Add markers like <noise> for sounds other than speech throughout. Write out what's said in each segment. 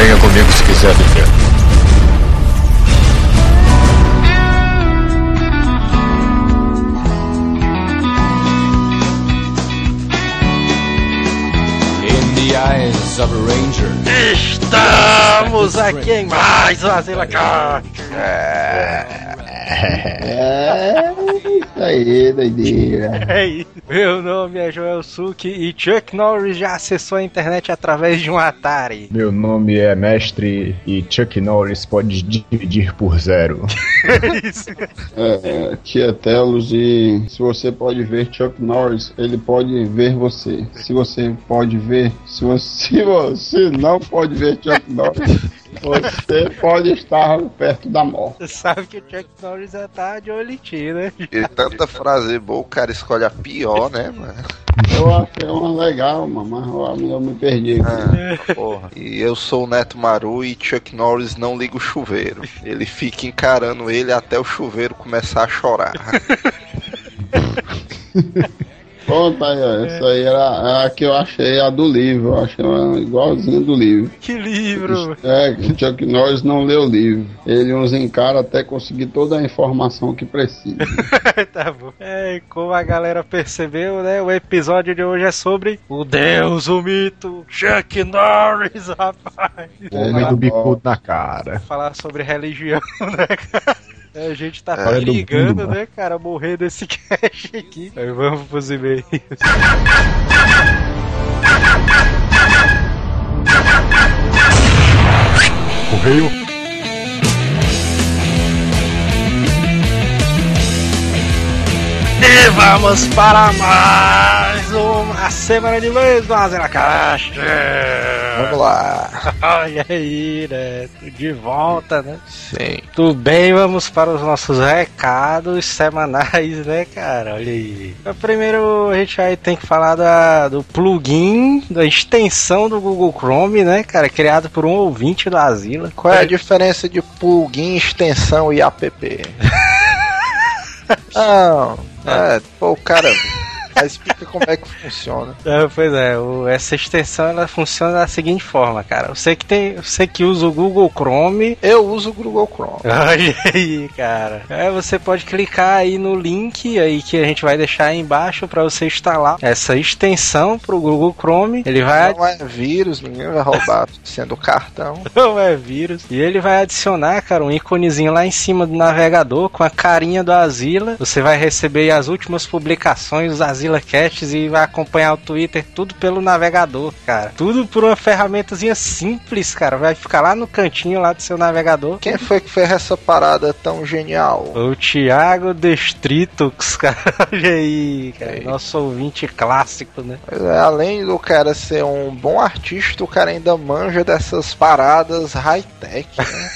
Venha comigo se quiser viver. In the eyes of a ranger. Estamos aqui em mais uma Zila Cast. É, isso aí, doideira. <laughs> É isso. Meu nome é Joel Suki e Chuck Norris já acessou a internet através de um Atari. Meu nome é Mestre e Chuck Norris pode dividir por zero. <laughs> isso. É, tia Telos e se você pode ver Chuck Norris, ele pode ver você. Se você pode ver, se você, <laughs> se você não pode ver Chuck Norris, você pode estar perto da morte. Você sabe que o Chuck Norris já tá de olho em ti, né? E tanta frase boa, o cara escolhe a pior, né, mano? Eu achei uma legal, mano, mas eu, me perdi. Ah, porra. E eu sou o Neto Maru e Chuck Norris não liga o chuveiro. Ele fica encarando ele até o chuveiro começar a chorar. <laughs> Pronto, aí, ó, essa aí era a que eu achei a do livro. Eu achei uma igualzinha do livro. Que livro! É, Chuck Norris não leu o livro. Ele uns encara até conseguir toda a informação que precisa. <laughs> tá bom. É, como a galera percebeu, né? O episódio de hoje é sobre o Deus, o mito, Chuck Norris, <laughs> rapaz. Homem do bicudo na cara. Falar sobre religião, <laughs> né, cara? A gente tá É. brigando, né, cara, morrer desse <laughs> cast aqui. Aí vamos pros e-mails. Correio. E vamos para mais uma semana de vez do Azera Cast. Vamos lá. <laughs> Olha aí, né? De volta, né? Sim. Tudo bem, vamos para os nossos recados semanais, né, cara? Olha aí. Primeiro a gente vai ter que falar da, do plugin, da extensão do Google Chrome, né, cara? Criado por um ouvinte do Asila. Qual é a diferença de plugin, extensão e app? <laughs> Não, é, pô, o cara. Explica como é que funciona. É, pois é, o- essa extensão ela funciona da seguinte forma, cara. Você que tem, você que usa o Google Chrome, Eu uso o Google Chrome. <laughs> Olha aí, cara. É, você pode clicar aí no link aí que a gente vai deixar aí embaixo para você instalar essa extensão pro Google Chrome. Ele vai Não é vírus, ninguém vai roubar <laughs> sendo cartão. <laughs> não é vírus. E ele vai adicionar, cara, um íconezinho lá em cima do navegador com a carinha do Azila. Você vai receber as últimas publicações dos Azila Casts e vai acompanhar o Twitter tudo pelo navegador, cara. Tudo por uma ferramentazinha simples, cara. Vai ficar lá no cantinho lá do seu navegador. Quem foi que fez essa parada tão genial? O Thiago Destritux, <laughs> cara, olha aí, cara, nosso ouvinte clássico, né? É, Além do cara ser um bom artista, o cara ainda manja dessas paradas high-tech. Né?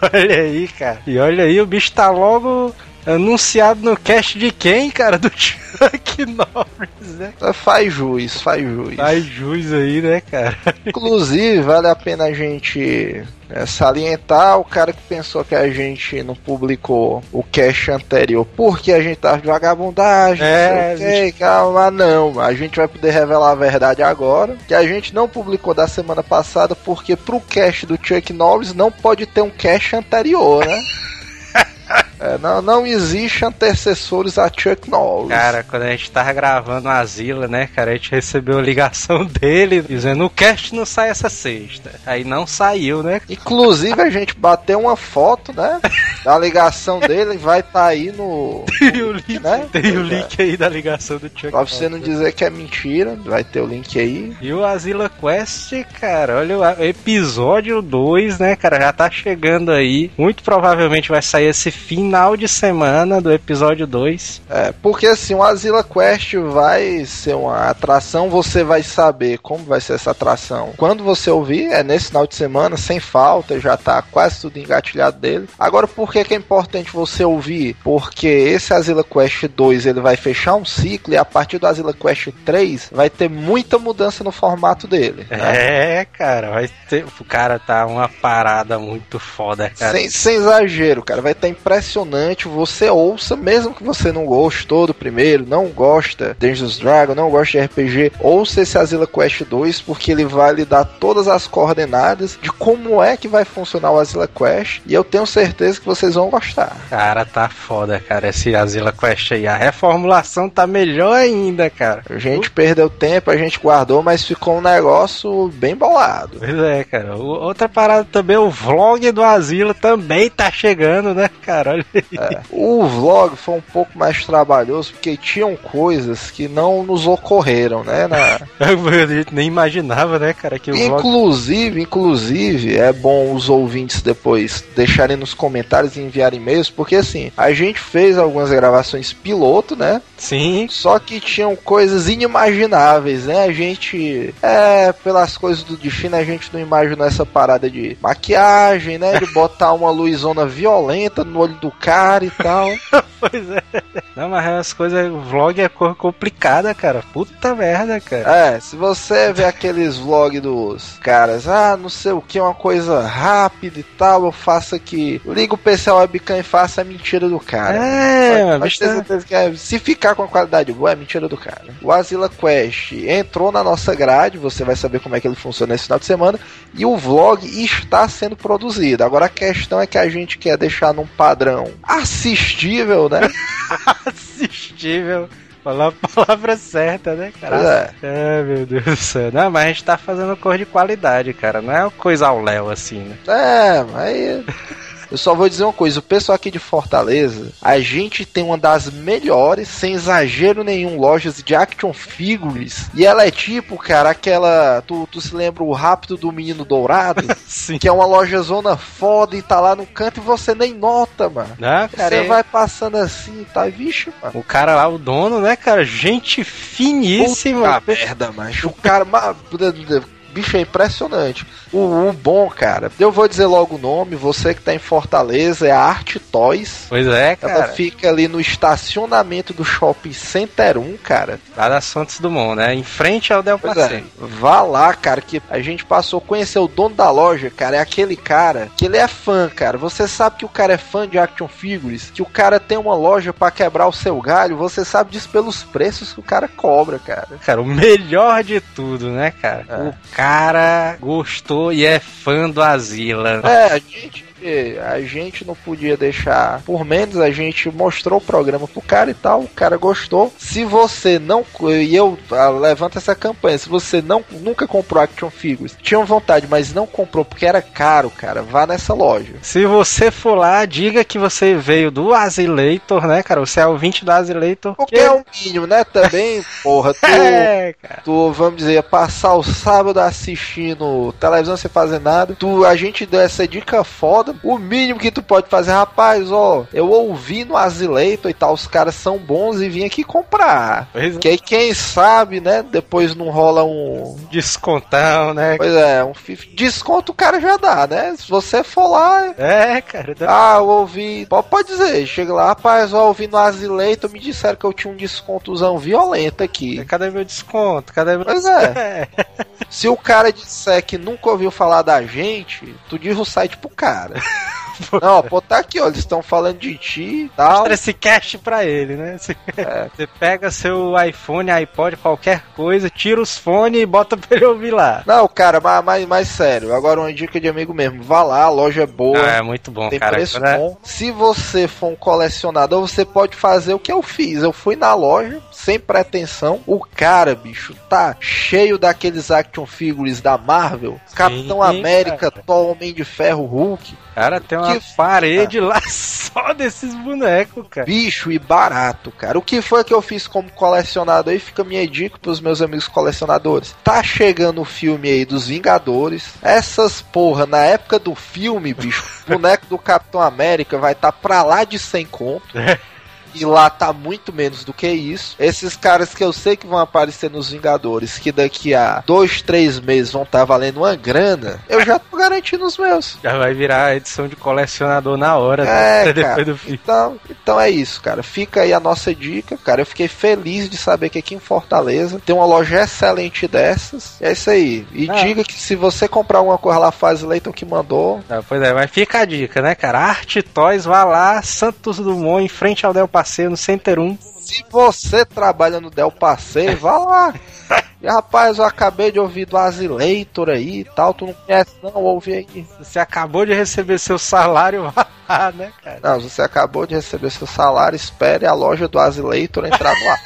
<laughs> Olha aí, cara. E olha aí, o bicho tá logo anunciado no cast de quem, cara? Do <laughs> Chuck Norris, né? faz juiz, faz juiz. Faz jus aí, né, cara? Inclusive, vale a pena a gente é, salientar o cara que pensou que a gente não publicou o cast anterior porque a gente tava de vagabundagem, É, não sei o calma, não. A gente vai poder revelar a verdade agora, que a gente não publicou da semana passada porque pro cast do Chuck Norris não pode ter um cast anterior, né? <laughs> É, não, não existe antecessores a Chuck Norris. Cara, quando a gente tava gravando a Zila, né, cara, a gente recebeu a ligação <laughs> dele dizendo o cast não sai essa sexta. Aí não saiu, né? Inclusive a gente bateu uma foto, né? Da ligação dele vai estar aí no. <laughs> Tem o link, Né? tem o é. link aí da ligação do Chuck Pra você não dizer que é mentira, vai ter o link aí. E o Asila Quest, cara, olha o episódio 2, né, cara, já tá chegando aí. Muito provavelmente vai sair esse final de semana do episódio 2. É, porque assim, o Asila Quest vai ser uma atração, você vai saber como vai ser essa atração. Quando você ouvir, é nesse final de semana, sem falta, já tá quase tudo engatilhado dele. Agora, por que que, é importante você ouvir? Porque esse Asila Quest 2 ele vai fechar um ciclo e a partir do Asila Quest 3 vai ter muita mudança no formato dele. né? É, cara, vai ter. O cara tá uma parada muito foda, cara. Sem, sem, exagero, cara. Vai estar impressionante. Você ouça, mesmo que você não gostou do primeiro, não gosta de Dungeons Dragon, não gosta de RPG, ouça esse Asila Quest 2, porque ele vai lhe dar todas as coordenadas de como é que vai funcionar o Asila Quest. E eu tenho certeza que vocês vão gostar. Cara, tá foda, cara, esse Asila Quest aí. A reformulação tá melhor ainda, cara. A gente perdeu tempo, a gente guardou, mas ficou um negócio bem bolado. Pois é, cara. O, outra parada também, o vlog do Asila também tá chegando, né, cara? Olha. É. O vlog foi um pouco mais trabalhoso, porque tinham coisas que não nos ocorreram, né? Na... <laughs> a gente nem imaginava, né, cara, que o inclusive, vlog... inclusive, é bom os ouvintes depois deixarem nos comentários e enviarem e-mails, porque assim, a gente fez algumas gravações piloto, né? Sim. Só que tinham coisas inimagináveis, né? A gente, é, pelas coisas do destino, a gente não imaginou essa parada de maquiagem, né? De botar uma luzona violenta no olho do cara e tal. <laughs> pois é. Não, mas as coisas, vlog é cor complicada, cara. Puta merda, cara. É, se você vê aqueles vlogs dos caras, ah, não sei o que, uma coisa rápida e tal, eu faço aqui. Liga o PC webcam e faço a mentira do cara. É, mas, mas ter certeza que é, se ficar com a qualidade boa, é mentira do cara. O Asila Quest entrou na nossa grade, você vai saber como é que ele funciona esse final de semana, e o vlog está sendo produzido. Agora a questão é que a gente quer deixar num padrão assistível, né? <laughs> assistível. Falar a palavra certa, né, cara? É. é, meu Deus do céu. Não, mas a gente tá fazendo cor de qualidade, cara. Não é coisa ao Léo assim, né? É, mas. Eu só vou dizer uma coisa: o pessoal aqui de Fortaleza, a gente tem uma das melhores, sem exagero nenhum, lojas de action figures. E ela é tipo, cara, aquela. Tu, tu se lembra o Rápido do Menino Dourado? <laughs> Sim. Que é uma loja zona foda e tá lá no canto e você nem nota, mano. Não, cara, você vai passando assim, tá, vixe, mano. O cara lá, o dono, né, cara? Gente finíssima. Puta merda, macho. O cara bicho é impressionante. O, o, bom, cara, eu vou dizer logo o nome, você que tá em Fortaleza, é a Arte Toys. Pois é, cara. Ela fica ali no estacionamento do Shopping Center 1, cara. Lá da Santos Dumont, né? Em frente ao Del Passeio. É. Vá lá, cara, que a gente passou a conhecer o dono da loja, cara, é aquele cara que ele é fã, cara. Você sabe que o cara é fã de action figures, que o cara tem uma loja para quebrar o seu galho, você sabe disso pelos preços que o cara cobra, cara. Cara, o melhor de tudo, né, cara? É. O cara gostou e é fã do Asila. É, a gente a gente não podia deixar por menos, a gente mostrou o programa pro cara e tal, o cara gostou. Se você não, e eu ah, levanto essa campanha, se você não nunca comprou Action Figures, tinha vontade, mas não comprou porque era caro, cara, vá nessa loja. Se você for lá, diga que você veio do Asilator, né, cara? Você é o 20 do Asilator. O que é o mínimo, né? Também, porra, <laughs> tu, é, cara. tu, vamos dizer, passar o sábado assistindo televisão sem fazer nada, tu, a gente deu essa dica foda o mínimo que tu pode fazer, rapaz, ó, eu ouvi no Asileito e tal, os caras são bons e vim aqui comprar. Pois é. que aí quem sabe, né, depois não rola um descontão, né? Pois é, um desconto o cara já dá, né? Se você for lá, é, cara. Dá... Ah, eu ouvi, pode dizer, chega lá, rapaz, ó, ouvi no Asileito, me disseram que eu tinha um descontozão violento aqui. Cadê meu desconto? Cadê meu Pois é. <laughs> Se o cara disser que nunca ouviu falar da gente, tu diz o site pro cara. <laughs> Não, pô, tá aqui, ó. Eles estão falando de ti e tal. Mostra esse cache pra ele, né? Você, é. <laughs> você pega seu iPhone, iPod, qualquer coisa, tira os fones e bota <laughs> pra ele ouvir lá. Não, cara, mas, mas, mas sério, agora uma dica de amigo mesmo. Vá lá, a loja é boa. Ah, é muito bom, tem cara. Preço é... bom. Se você for um colecionador, você pode fazer o que eu fiz. Eu fui na loja, sem pretensão. O cara, bicho, tá cheio daqueles action figures da Marvel. Sim, Capitão América, Thor, Homem de Ferro, Hulk. Cara, tem uma que... parede lá <laughs> só desses bonecos, cara. Bicho e barato, cara. O que foi que eu fiz como colecionador aí? Fica minha dica pros meus amigos colecionadores. Tá chegando o filme aí dos Vingadores. Essas porra, na época do filme, bicho, <laughs> boneco do Capitão América vai estar tá pra lá de 100 conto. <laughs> E lá tá muito menos do que isso. Esses caras que eu sei que vão aparecer nos Vingadores, que daqui a dois, três meses vão estar tá valendo uma grana, eu já tô garantindo os meus. Já vai virar a edição de colecionador na hora, É, <laughs> né? cara. Depois do fim. Então, então é isso, cara. Fica aí a nossa dica, cara. Eu fiquei feliz de saber que aqui em Fortaleza tem uma loja excelente dessas. É isso aí. E Ah. diga que se você comprar alguma coisa lá, faz Leiton que mandou. Ah, pois é, mas fica a dica, né, cara? Arte Toys, vá lá, Santos Dumont, em frente ao Del Passeio, no Center 1. Se você trabalha no Del Passeio, vá lá. <laughs> E rapaz, eu acabei de ouvir do Azileitor aí e tal. Tu não conhece, não? Ouve aí. Você acabou de receber seu salário, vá <laughs> lá, né, cara? Não, você acabou de receber seu salário, espere a loja do Azileitor entrar no ar.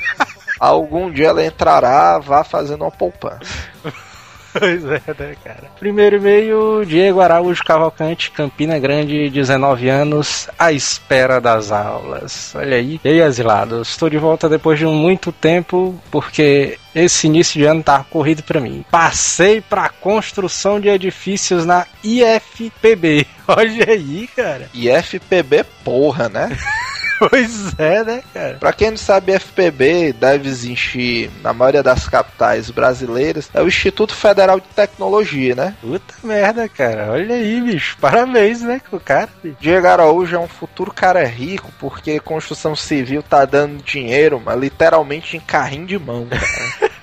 <laughs> Algum dia ela entrará, vá fazendo uma poupança. Pois é, né, cara? Primeiro e-mail, Diego Araújo Cavalcante, Campina Grande, 19 anos, à espera das aulas. Olha aí. E aí, asilados, estou de volta depois de muito tempo, porque esse início de ano tá corrido pra mim. Passei pra construção de edifícios na IFPB. <laughs> Olha aí, cara. E FPB, porra, né? <laughs> Pois é, né, cara? Pra quem não sabe, FPB deve existir na maioria das capitais brasileiras. É o Instituto Federal de Tecnologia, né? Puta merda, cara. Olha aí, bicho. Parabéns, né, com o cara. bicho. Diego Araújo é um futuro cara rico porque construção civil tá dando dinheiro, mas literalmente em carrinho de mão. cara. <laughs>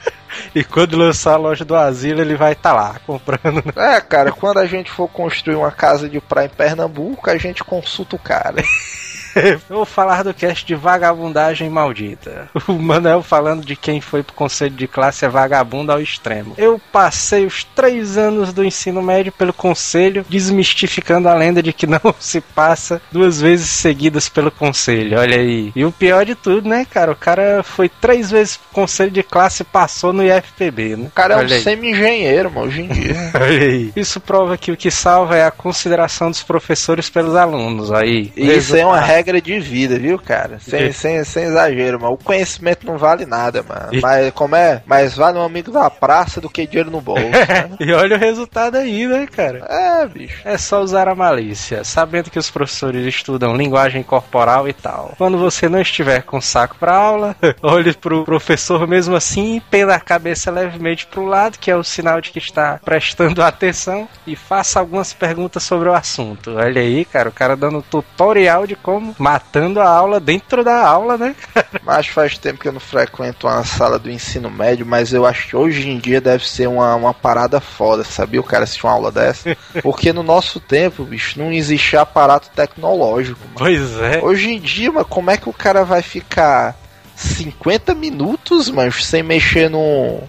E quando lançar a loja do asilo, ele vai estar lá comprando. né? é, cara, quando a gente for construir uma casa de praia em Pernambuco, a gente consulta o cara. <laughs> <laughs> Eu vou falar do cast de vagabundagem maldita. O Manuel falando de quem foi pro conselho de classe é vagabundo ao extremo. Eu passei os três anos do ensino médio pelo conselho, desmistificando a lenda de que não <laughs> se passa duas vezes seguidas pelo conselho. Olha aí. E o pior de tudo, né, cara? O cara foi três vezes pro conselho de classe e passou no IFPB, né? O cara é um Olha semi-engenheiro, mano, hoje em dia. <laughs> Olha aí. Isso prova que o que salva é a consideração dos professores pelos alunos. Aí. Isso é uma Resultado. Regra de vida, viu, cara? Sem, sem, sem exagero, mano. O conhecimento não vale nada, mano. E- Mas como é? Mais vale um amigo da praça do que dinheiro no bolso. <laughs> né? E olha o resultado aí, né, cara? É, bicho. É só usar a malícia, sabendo que os professores estudam linguagem corporal e tal. Quando você não estiver com saco pra aula, <laughs> olhe pro professor mesmo assim, penda a cabeça levemente pro lado, que é o sinal de que está prestando <laughs> atenção, e faça algumas perguntas sobre o assunto. Olha aí, cara, o cara dando tutorial de como matando a aula dentro da aula, né? <laughs> Mas faz tempo que eu não frequento uma sala do ensino médio, mas eu acho que hoje em dia deve ser uma, uma parada foda, sabia? O cara assistir uma aula dessa. <laughs> Porque no nosso tempo, bicho, não existia aparato tecnológico, mano. Pois é. Hoje em dia, mano, como é que o cara vai ficar 50 minutos, mano, sem mexer no.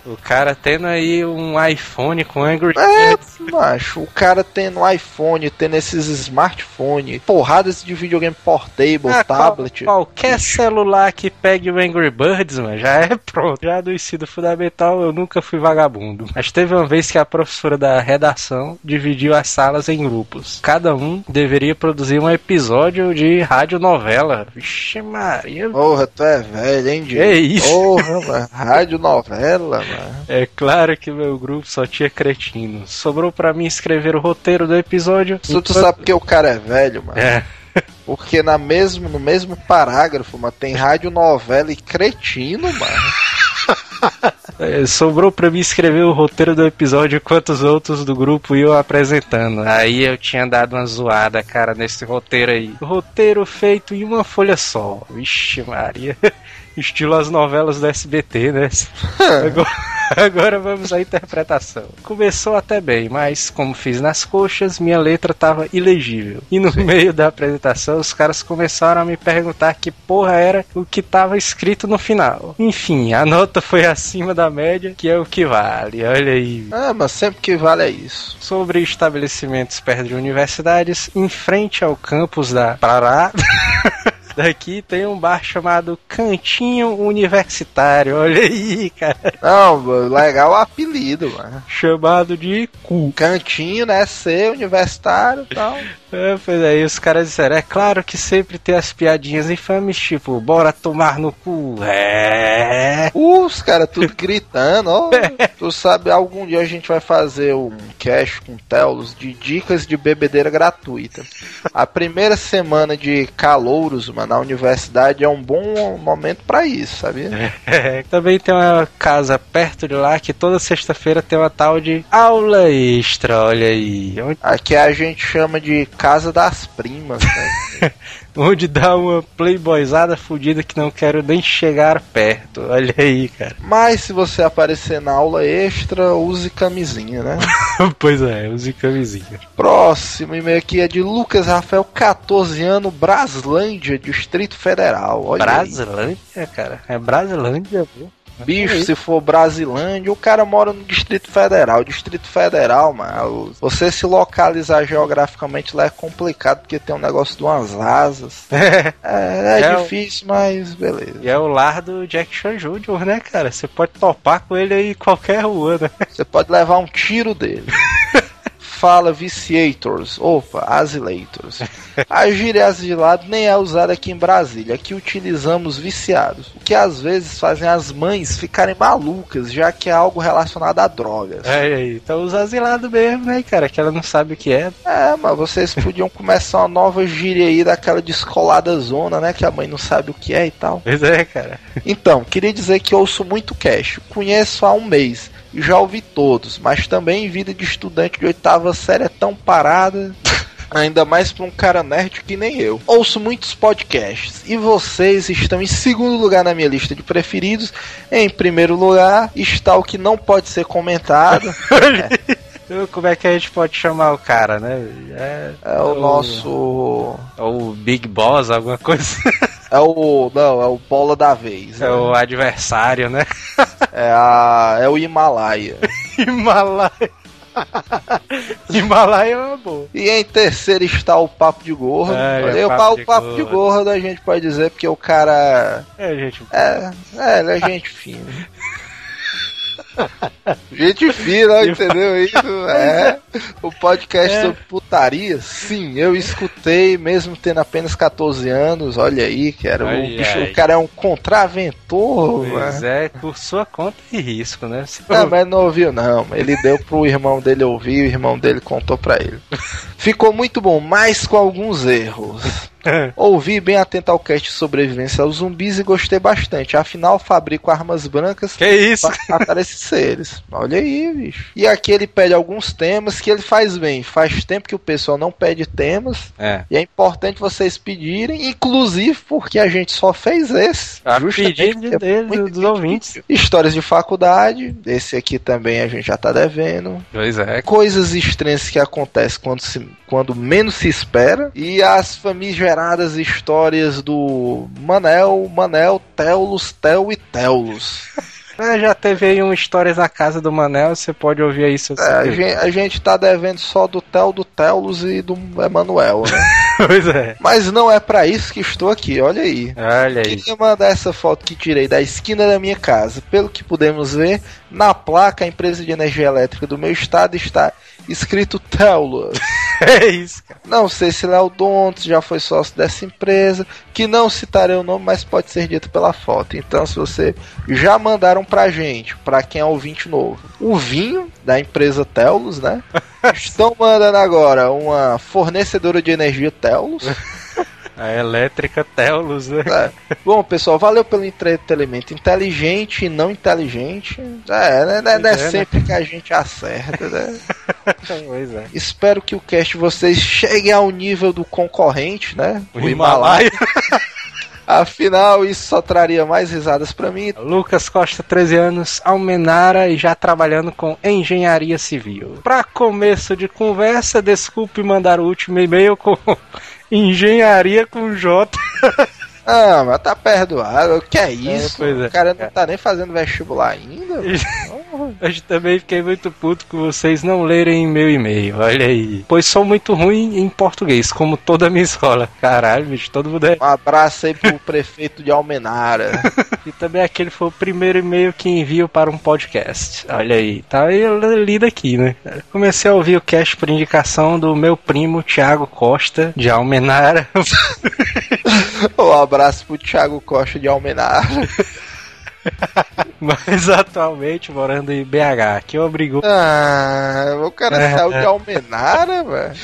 O cara tendo aí um iPhone com Angry É, macho, o cara tendo iPhone, tendo esses smartphone, porradas de videogame portable, Ah, qual- tablet. qualquer celular que pegue o Angry Birds, mano, já é pronto. Já do ensino fundamental eu nunca fui vagabundo. Mas teve uma vez que a professora da redação dividiu as salas em grupos. Cada um deveria produzir um episódio de radionovela. Vixe Maria. Porra, tu é velho, hein, Diego? É isso. Porra, mano. Rádio novela, mano. É claro que meu grupo só tinha cretino. Sobrou pra mim escrever o roteiro do episódio. Isso tu sabe porque o cara é velho, mano. É. Porque na mesmo, no mesmo parágrafo, mano, tem rádio novela e cretino, mano. <laughs> É, Sobrou pra mim escrever o roteiro do episódio enquanto os outros do grupo iam apresentando. Aí eu tinha dado uma zoada, cara, nesse roteiro aí. Roteiro feito em uma folha só. Vixe, Maria. Estilo as novelas do SBT, né? Agora, <laughs> agora vamos à interpretação. Começou até bem, mas como fiz nas coxas, minha letra tava ilegível. E no meio da apresentação, os caras começaram a me perguntar que porra era o que tava escrito no final. Enfim, a nota foi acima da média, que é o que vale. Olha aí. Ah, mas sempre que vale é isso. Sobre estabelecimentos perto de universidades, em frente ao campus da Pará. <laughs> Daqui tem um bar chamado Cantinho Universitário. Olha aí, cara. Não, legal o apelido, mano. Chamado de cu. Cantinho, né? Ser universitário e tal. É, pois aí os caras disseram, é claro que sempre tem as piadinhas infames, tipo, bora tomar no cu. É. Uh, os caras tudo gritando, ó. <laughs> Tu sabe, algum dia a gente vai fazer um cast com Telos de dicas de bebedeira gratuita. A primeira semana de calouros, mano, na universidade é um bom momento pra isso, sabia? <laughs> É, também tem uma casa perto de lá que toda sexta-feira tem uma tal de aula extra, olha aí. Onde, Aqui a gente chama de casa das primas, né? <laughs> onde dá uma playboyzada fodida que não quero nem chegar perto. Olha aí, cara. <laughs> Mas se você aparecer na aula extra, use camisinha, né? <laughs> pois é, use camisinha. Próximo e-mail aqui é de Lucas Rafael, 14 anos, Braslândia, Distrito Federal. Olha aí. Brasilândia, cara. É Brasilândia, pô. Bicho, se for Brasilândia, o cara mora no Distrito Federal. Distrito Federal, mano, você se localizar geograficamente lá é complicado porque tem um negócio de umas asas. <laughs> É, é É o- difícil, mas beleza. E é o lar do Jack Chan Jr., né, cara? Você pode topar com ele aí em qualquer rua, né? Você pode levar um tiro dele. <laughs> Fala viciators, opa, asilators. <laughs> A gíria asilado nem é usada aqui em Brasília. Aqui utilizamos viciados, o que às vezes fazem as mães ficarem malucas, já que é algo relacionado a drogas. É, então usa asilado mesmo, né, cara? Que ela não sabe o que é. É, mas vocês podiam começar uma nova gíria aí daquela descolada zona, né? Que a mãe não sabe o que é e tal. Pois é, cara. Então, queria dizer que ouço muito cash. Conheço há um mês e já ouvi todos, mas também vida de estudante de oitava série é tão parada. <laughs> Ainda mais pra um cara nerd que nem eu. Ouço muitos podcasts e vocês estão em segundo lugar na minha lista de preferidos. Em primeiro lugar está o que não pode ser comentado. Então, <laughs> Como é que a gente pode chamar o cara, né? É, É o nosso. é o Big Boss, alguma coisa. <laughs> É o. Não, é o bola da vez. É né? o adversário, né? É, a, é o Himalaia. <laughs> Himalaia. <laughs> Himalaia é uma boa. E em terceiro está o Papo de Gordo. É, é o Papo pa- o de Papo de Gordo. Gordo a gente pode dizer porque o cara. É, gente. É, é ele é gente fina. Gente fina, <laughs> entendeu isso? <laughs> É. O podcast É. sobre putaria, sim, eu escutei, mesmo tendo apenas 14 anos. Olha aí, cara. O, Ai, bicho, ai. o cara é um contraventor. Pois é, por sua conta e risco, né? Se- <laughs> Não, mas não ouviu não. Ele deu pro irmão dele ouvir, o irmão dele contou pra ele. Ficou muito bom, mas com alguns erros. <laughs> Ouvi bem atento ao cast sobrevivência aos zumbis e gostei bastante. Afinal, fabrico armas brancas Que isso? para matar esses seres. Olha aí, bicho. E aqui ele pede alguns temas que ele faz bem. Faz tempo que o pessoal não pede temas. É. E é importante vocês pedirem, inclusive porque a gente só fez esse. A justamente pedido é dos ouvintes. Histórias de faculdade, esse aqui também a gente já tá devendo. Pois é. Coisas estranhas que acontecem quando, se, quando menos se espera. E as famigeradas histórias do Manel, Manel, Teulus, Tel e Teulus. <laughs> É, já teve aí um Histórias na Casa do Manel, você pode ouvir aí se você É, a, gente, a gente tá devendo só do Tel, do Teulus e do Emanuel, né? <laughs> Pois é. Mas não é pra isso que estou aqui, olha aí. Olha aí. Queria mandar essa foto que tirei da esquina da minha casa. Pelo que pudemos ver, na placa, a empresa de energia elétrica do meu estado está escrito Teulus. <laughs> É isso, cara. Não sei se Léo Dontes já foi sócio dessa empresa, que não citarei o nome, mas pode ser dito pela foto. Então, se você já mandaram pra gente, pra quem é ouvinte novo, o vinho da empresa Telos, né? <laughs> Estão mandando agora uma fornecedora de energia Telos. <laughs> A elétrica Telos, né? É. Bom, pessoal, valeu pelo entretenimento inteligente e não inteligente. É, né? Não é, é é, né? sempre que a gente acerta, né? <laughs> Pois é. Espero que o cast vocês chegue ao nível do concorrente, né? O Himalaia. Afinal, isso só traria mais risadas pra mim. Lucas Costa, 13 anos, Almenara e já trabalhando com engenharia civil. Pra começo de conversa, desculpe mandar o último e-mail com engenharia com J. <laughs> Ah, mas tá perdoado. Que é isso? pois é. O cara não tá nem fazendo vestibular ainda. <laughs> <laughs> Hoje também fiquei muito puto com vocês não lerem meu e-mail, olha aí. Pois sou muito ruim em português, como toda a minha escola. Caralho, bicho, todo mundo é. Um abraço aí pro prefeito de Almenara. <laughs> E também aquele foi o primeiro e-mail que envio para um podcast. Olha aí, tá aí lido aqui, né? Comecei a ouvir o cast por indicação do meu primo Thiago Costa, de Almenara. <laughs> um abraço pro Thiago Costa de Almenara. <laughs> Mas atualmente morando em BH, que obrigou, Ah, o cara É. saiu de Almenara, velho.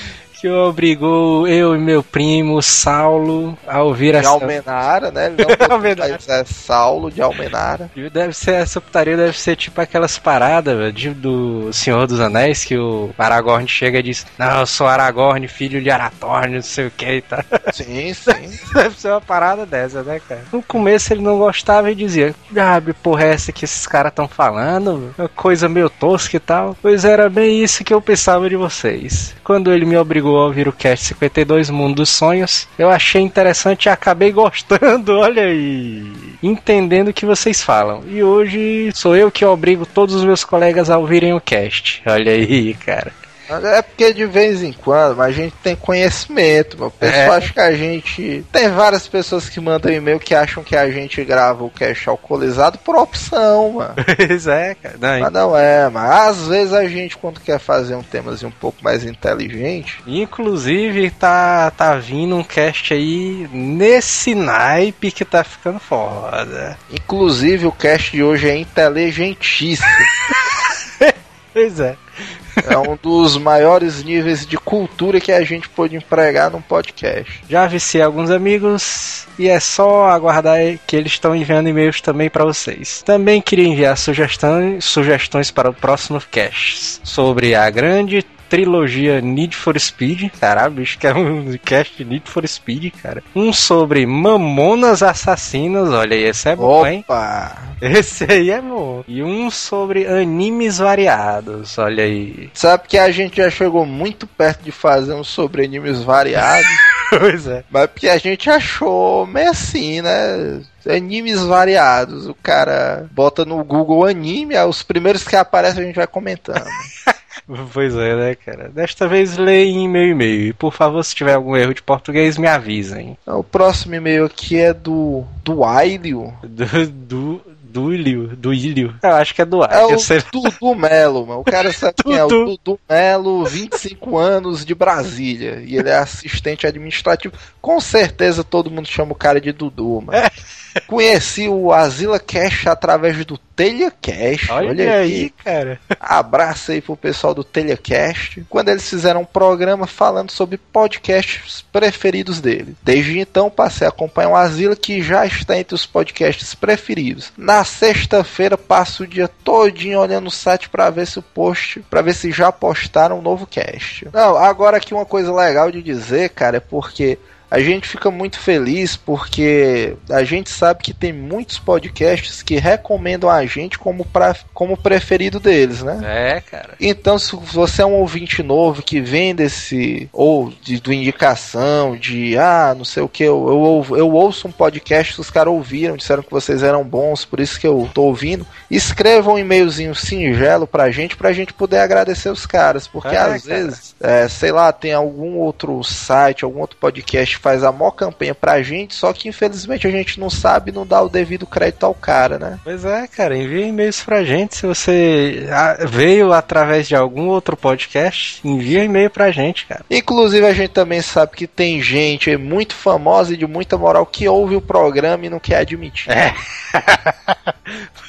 Que obrigou eu e meu primo Saulo a ouvir De essa. Almenara, né? Não <laughs> Almenara. é Saulo de Almenara. Deve ser, essa putaria deve ser tipo aquelas paradas de- do Senhor dos Anéis que o Aragorn chega e diz: Não, eu sou Aragorn, filho de Arathorn, não sei o que e tal. <laughs> Sim, sim. <laughs> Deve ser uma parada dessa, né, cara? No começo ele não gostava e dizia: Ah, porra, é essa que esses caras estão falando? Uma coisa meio tosca e tal. Pois era bem isso que eu pensava de vocês. Quando ele me obrigou ouvir o cast 52 Mundo dos Sonhos, eu achei interessante e acabei gostando, <laughs> olha aí. Entendendo o que vocês falam. E hoje sou eu que obrigo todos os meus colegas a ouvirem o cast. Olha aí, cara. É porque de vez em quando a gente tem conhecimento. O pessoal É. acha que a gente. Tem várias pessoas que mandam e-mail que acham que a gente grava o cast alcoolizado por opção, mano. <laughs> Pois é, cara. Não, Mas não é, mas às vezes a gente, quando quer fazer um temazinho um pouco mais inteligente, Inclusive, tá, tá vindo um cast aí nesse naipe que tá ficando foda. inclusive o cast de hoje é inteligentíssimo. <laughs> Pois é. <laughs> é um dos maiores níveis de cultura que a gente pode empregar num podcast. Já avisei alguns amigos e é só aguardar que eles estão enviando e-mails também para vocês. Também queria enviar sugestões, sugestões para o próximo cast sobre a grande trilogia Need for Speed. Caralho, bicho, que é um cast Need for Speed, cara. Um sobre Mamonas Assassinas. Olha aí, esse é bom, hein? Opa! Esse aí é bom. E um sobre animes variados. Olha aí. Sabe que a gente já chegou muito perto de fazer um sobre animes variados, <laughs> Pois é. mas porque a gente achou meio assim, né? Animes variados. O cara bota no Google anime, os primeiros que aparecem a gente vai comentando. <laughs> Pois é, né, cara? Desta vez leia em meu e-mail. E por favor, se tiver algum erro de português, me avisem. O próximo e-mail aqui é do do Ailio. Do. Do. Do Ilio. Do Ilio. Eu acho que é do É Ar. o eu sei- Dudu Melo, mano. O cara sabe quem é o Dudu. Dudu Melo, 25 anos de Brasília. E ele é assistente administrativo. Com certeza todo mundo chama o cara de Dudu, mano. <laughs> Conheci o Azila Cash através do Telha Cash. Olha, Olha, aí, aqui. cara. Abraço aí pro pessoal do Telecast. Quando eles fizeram um programa falando sobre podcasts preferidos dele. Desde então passei a acompanhar o Asila que já está entre os podcasts preferidos. Na sexta-feira passo o dia todinho olhando o site para ver se o post, para ver se já postaram um novo cast. Não, agora aqui uma coisa legal de dizer, cara, é porque a gente fica muito feliz porque a gente sabe que tem muitos podcasts que recomendam a gente como, pra, como preferido deles, né? É, cara. Então, se você é um ouvinte novo que vem desse, ou de, do indicação, de ah, não sei o que, eu, eu, eu ouço um podcast que os caras ouviram, disseram que vocês eram bons, por isso que eu tô ouvindo, escreva um e-mailzinho singelo pra gente, pra gente poder agradecer os caras, porque É, às cara. vezes, é, sei lá, tem algum outro site, algum outro podcast faz a maior campanha pra gente, só que infelizmente a gente não sabe e não dá o devido crédito ao cara, né? Pois é, cara. Envia e-mails pra gente. Se você ah, veio através de algum outro podcast, envia e-mail pra gente, cara. Inclusive, a gente também sabe que tem gente muito famosa e de muita moral que ouve o programa e não quer admitir. É. <laughs>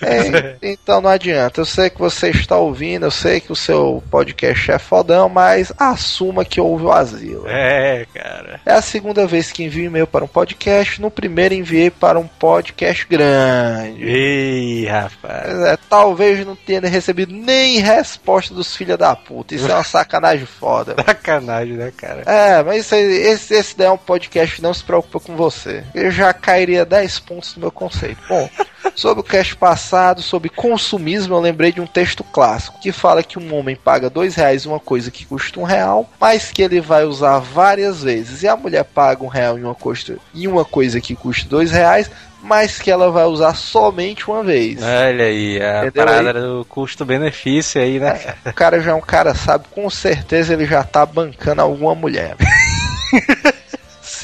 É, então não adianta. Eu sei que você está ouvindo, eu sei que o seu podcast é fodão, mas assuma que ouve o asilo. É, cara. É a segunda vez que envio e-mail para um podcast. No primeiro enviei para um podcast grande. Ei, rapaz. É, talvez não tenha recebido nem resposta dos filha da puta. Isso é uma <laughs> sacanagem foda. Sacanagem, né, cara? É, mas aí- esse, esse daí é um podcast que não se preocupa com você. Eu já cairia 10 pontos no meu conceito. Bom, sobre o cast passado, sobre consumismo, eu lembrei de um texto clássico que fala que um homem paga dois reais uma coisa que custa um real, mas que ele vai usar várias vezes. E a mulher paga um real em uma, coisa, em uma coisa que custa dois reais, mas que ela vai usar somente uma vez. Olha aí, a Entendeu parada do custo-benefício aí, né? cara? O cara já é um cara sábio, com certeza ele já tá bancando alguma mulher. <laughs>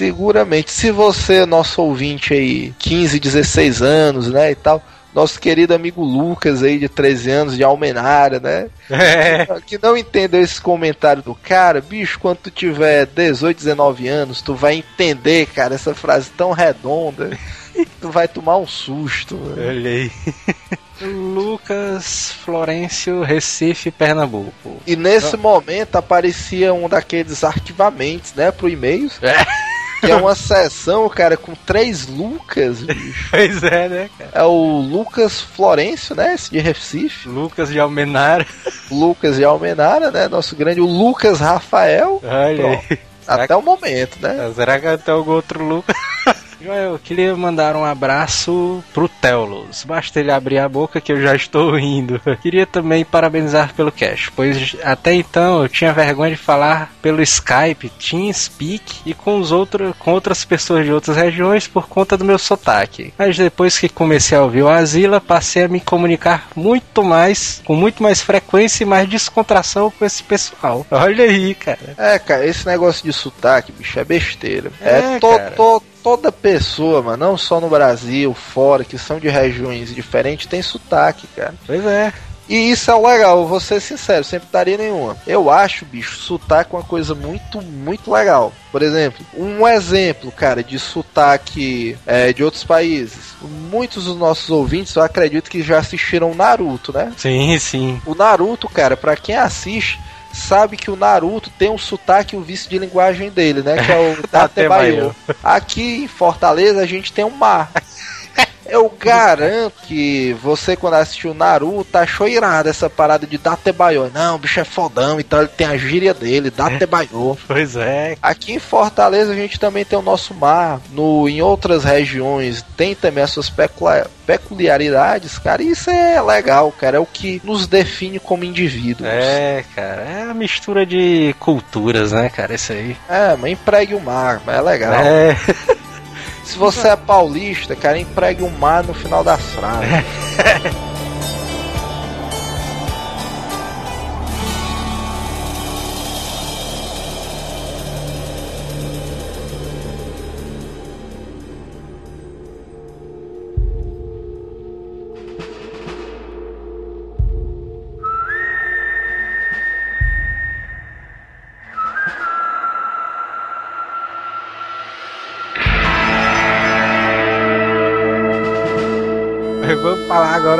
Seguramente. Se você, nosso ouvinte aí, 15, 16 anos, né, e tal, nosso querido amigo Lucas aí de 13 anos de Almenara, né? <laughs> É. Que não entendeu esse comentário do cara, bicho, quando tu tiver 18, 19 anos, tu vai entender, cara, essa frase tão redonda. tu vai tomar um susto. mano. Olha aí. Lucas Florencio, Recife, Pernambuco. E nesse momento aparecia um daqueles arquivamentos, né, pro e-mail. Que é uma sessão, cara, com três Lucas, bicho. Pois é, né, cara? É o Lucas Florencio, né, esse de Recife. Lucas de Almenara. Lucas de Almenara, né, nosso grande, o Lucas Rafael. Olha Até o momento, né? Será que tem algum outro Lucas? Joel, eu queria mandar um abraço pro Telos. Basta ele abrir a boca que eu já estou rindo. Queria também parabenizar pelo cash, pois até então eu tinha vergonha de falar pelo Skype, TeamSpeak e com, os outros, com outras pessoas de outras regiões por conta do meu sotaque. Mas depois que comecei a ouvir o Asila, passei a me comunicar muito mais, com muito mais frequência e mais descontração com esse pessoal. Olha aí, cara. É, cara, esse negócio de sotaque, bicho, é besteira. É, É, to- to- toda pessoa, mano, não só no Brasil, fora, que são de regiões diferentes, tem sotaque, cara. Pois é. E isso é legal, vou ser sincero, sempre daria nenhuma. Eu acho, bicho, sotaque uma coisa muito, muito legal. Por exemplo, um exemplo, cara, de sotaque é, de outros países. Muitos dos nossos ouvintes, eu acredito que já assistiram Naruto, né? Sim, sim. O Naruto, cara, pra quem assiste, sabe que o Naruto tem um sotaque e o vício de linguagem dele, né? Que é o <laughs> Datebayo. Aqui em Fortaleza a gente tem um mar. Eu garanto que você, quando assistiu Naruto, achou irado essa parada de Datebayo. Não, o bicho é fodão, então ele tem a gíria dele, Datebayo. <laughs> Pois é. Aqui em Fortaleza a gente também tem o nosso mar. No, em outras regiões tem também as suas peculiaridades, cara. E isso é legal, cara. É o que nos define como indivíduos. É, cara, é a mistura de culturas, né, cara, isso aí. É, mas empregue o mar, mas é legal. É, <laughs> Se você é paulista, cara, empregue o mar no final das frases. <laughs>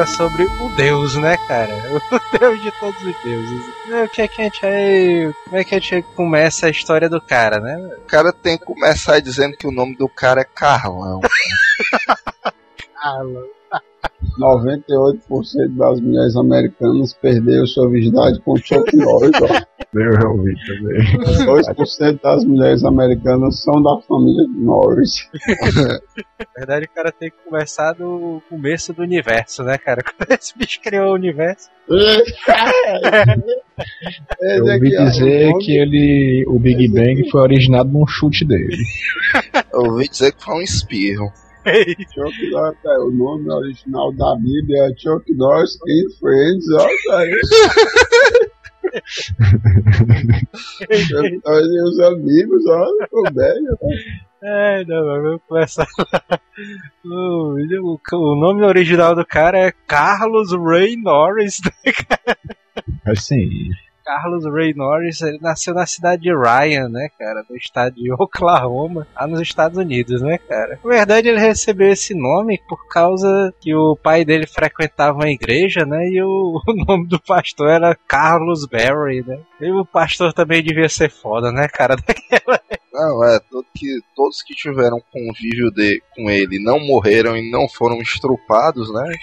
agora sobre o Deus, né, cara? <laughs> O Deus de todos os deuses. É, O que é que a gente aí. Como é que a gente começa a história do cara, né? O cara tem que começar dizendo que o nome do cara é Carlão. 98% das mulheres americanas perderam sua virgindade com Chuck Norris. ó. Eu ouvi também. 2% das mulheres americanas são da família Norris. Na verdade, o cara tem que começar do começo do universo, né, cara? Quando esse bicho criou o universo. Eu ouvi dizer que ele, o Big Bang foi originado num chute dele. Eu ouvi dizer que foi um espirro. Chuck Norris, é, o nome original da Bíblia é Chuck Norris in Friends, ó, cara. Chuck Norris <laughs> e os amigos, ó, ficou bem, ó. É, não, vamos começar lá. O, o, o nome original do cara é Carlos Ray Norris. Assim, Carlos Ray Norris, ele nasceu na cidade de Ryan, né, cara, no estado de <laughs> Oklahoma, lá nos Estados Unidos, né, cara. Na verdade, ele recebeu esse nome por causa que o pai dele frequentava uma igreja, né, e o, <laughs> o nome do pastor era Carlos Berry, né. E o pastor também devia ser foda, né, cara. <laughs> Não, é, todo que, todos que tiveram convívio de, com ele não morreram e não foram estrupados, né?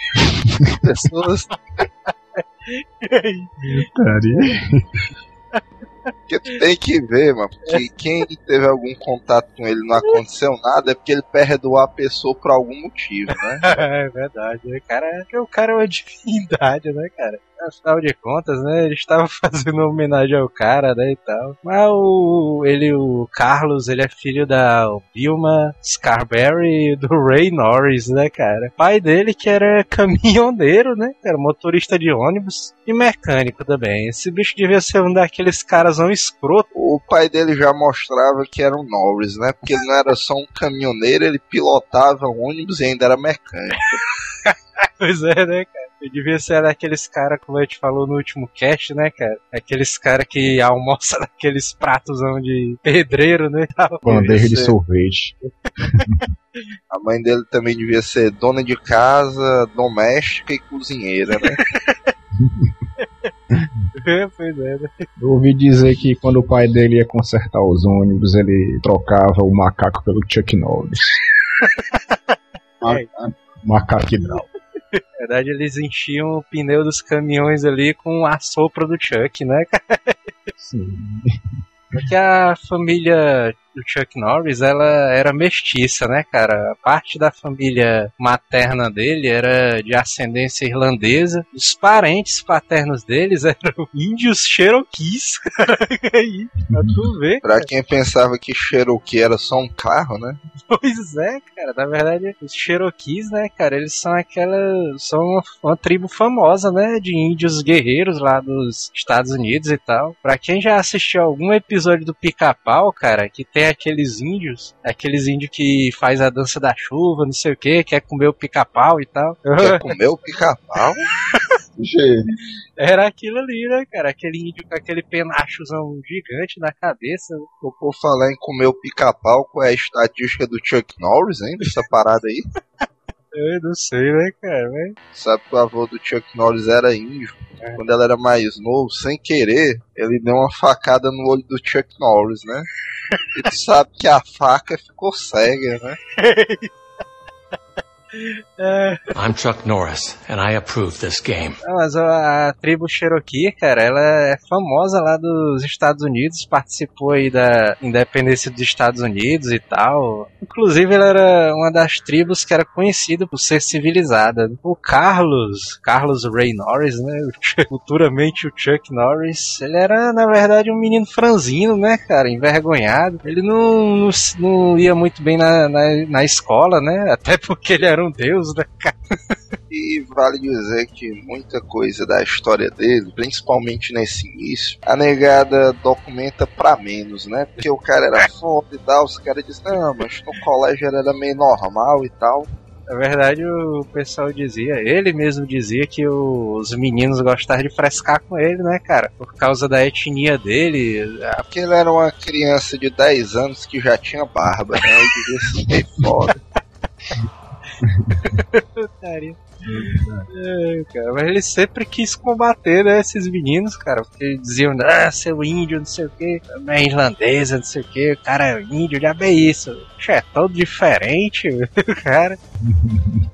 Pessoas putaria. <laughs> que tu tem que ver, mano. Porque quem teve algum contato com ele não aconteceu nada é porque ele perdoou a pessoa por algum motivo, né? <laughs> É verdade, né, cara? O cara é uma <laughs> divindade, né, cara? Afinal de contas, né? Ele estava <laughs> fazendo homenagem ao cara, né, e tal. Mas o, ele, o Carlos, ele é filho da Vilma Scarberry e do Ray Norris, né, cara? Pai dele que era caminhoneiro, né, cara? Motorista de ônibus e mecânico também. Esse bicho devia ser um daqueles caras um escroto. O pai dele já mostrava que era um Norris, né? Porque ele não era só um caminhoneiro, ele pilotava ônibus e ainda era mecânico. <laughs> Pois é, né, cara? Eu devia ser daqueles caras, como a gente falou no último cast, né, cara? Aqueles caras que almoçam <laughs> naqueles pratos de pedreiro, né? Bandeja de sorvete. <laughs> A mãe dele também devia ser dona de casa, doméstica e cozinheira, né? <laughs> pois é, né? Eu ouvi dizer que quando o pai dele ia consertar os ônibus, ele trocava o macaco pelo Chuck Norris. <laughs> macaco hidráulico. Na verdade, eles enchiam o pneu dos caminhões ali com a sopra do Chuck, né, cara? Sim. Porque a família do Chuck Norris, ela era mestiça, né, cara? Parte da família materna dele era de ascendência irlandesa. Os parentes paternos deles <laughs> eram índios Cherokees. <laughs> Aí, pra tu ver. Pra quem pensava que Cherokee era só um carro, né? Pois é, cara. Na verdade, os Cherokees, né, cara, eles são aquela. são uma, uma tribo famosa, né, de índios guerreiros lá dos Estados Unidos e tal. Pra quem já assistiu algum episódio do Pica-Pau, cara, que tem aqueles índios, aqueles índios que faz a dança da chuva, não sei o que, quer comer o pica-pau e tal. Quer <laughs> comer o pica-pau? <laughs> Era aquilo ali, né, cara? Aquele índio com aquele penachozão gigante na cabeça. Vou por falar em comer o pica-pau, qual é a estatística do Chuck Norris, hein? Dessa parada aí. <laughs> Eu não sei, né, cara? Mas... Sabe que o avô do Chuck Norris era índio. É. Quando ela era mais novo, sem querer, ele deu uma facada no olho do Chuck Norris, né? <laughs> Ele sabe que a faca ficou cega, né? I'm Chuck Norris, and I approve this game. Não, mas a, a, tribo Cherokee, cara, ela é famosa lá dos Estados Unidos, participou aí da independência dos Estados Unidos e tal. Inclusive, ela era uma das tribos que era conhecida por ser civilizada. O Carlos, Carlos Ray Norris, né, <laughs> futuramente o Chuck Norris, ele era, na verdade, um menino franzino, né, cara, envergonhado. Ele não, não, não ia muito bem na, na, na escola, né, <laughs> até porque ele era era um deus, né, cara? <laughs> E vale dizer que muita coisa da história dele, principalmente nesse início, a negada documenta pra menos, né? Porque o cara era foda e tal, os caras dizem, não, mas no colégio era meio normal e tal. Na verdade, o pessoal dizia, ele mesmo dizia que os meninos gostavam de frescar com ele, né, cara? Por causa da etnia dele. Porque ele era uma criança de 10 anos que já tinha barba, né? Ele devia ser foda. <laughs> É, cara, mas ele sempre quis combater né, esses meninos, cara, porque diziam, ah, seu índio, não sei o que, é irlandesa, não sei o que, o cara é índio, já é isso. É todo diferente, <laughs> cara.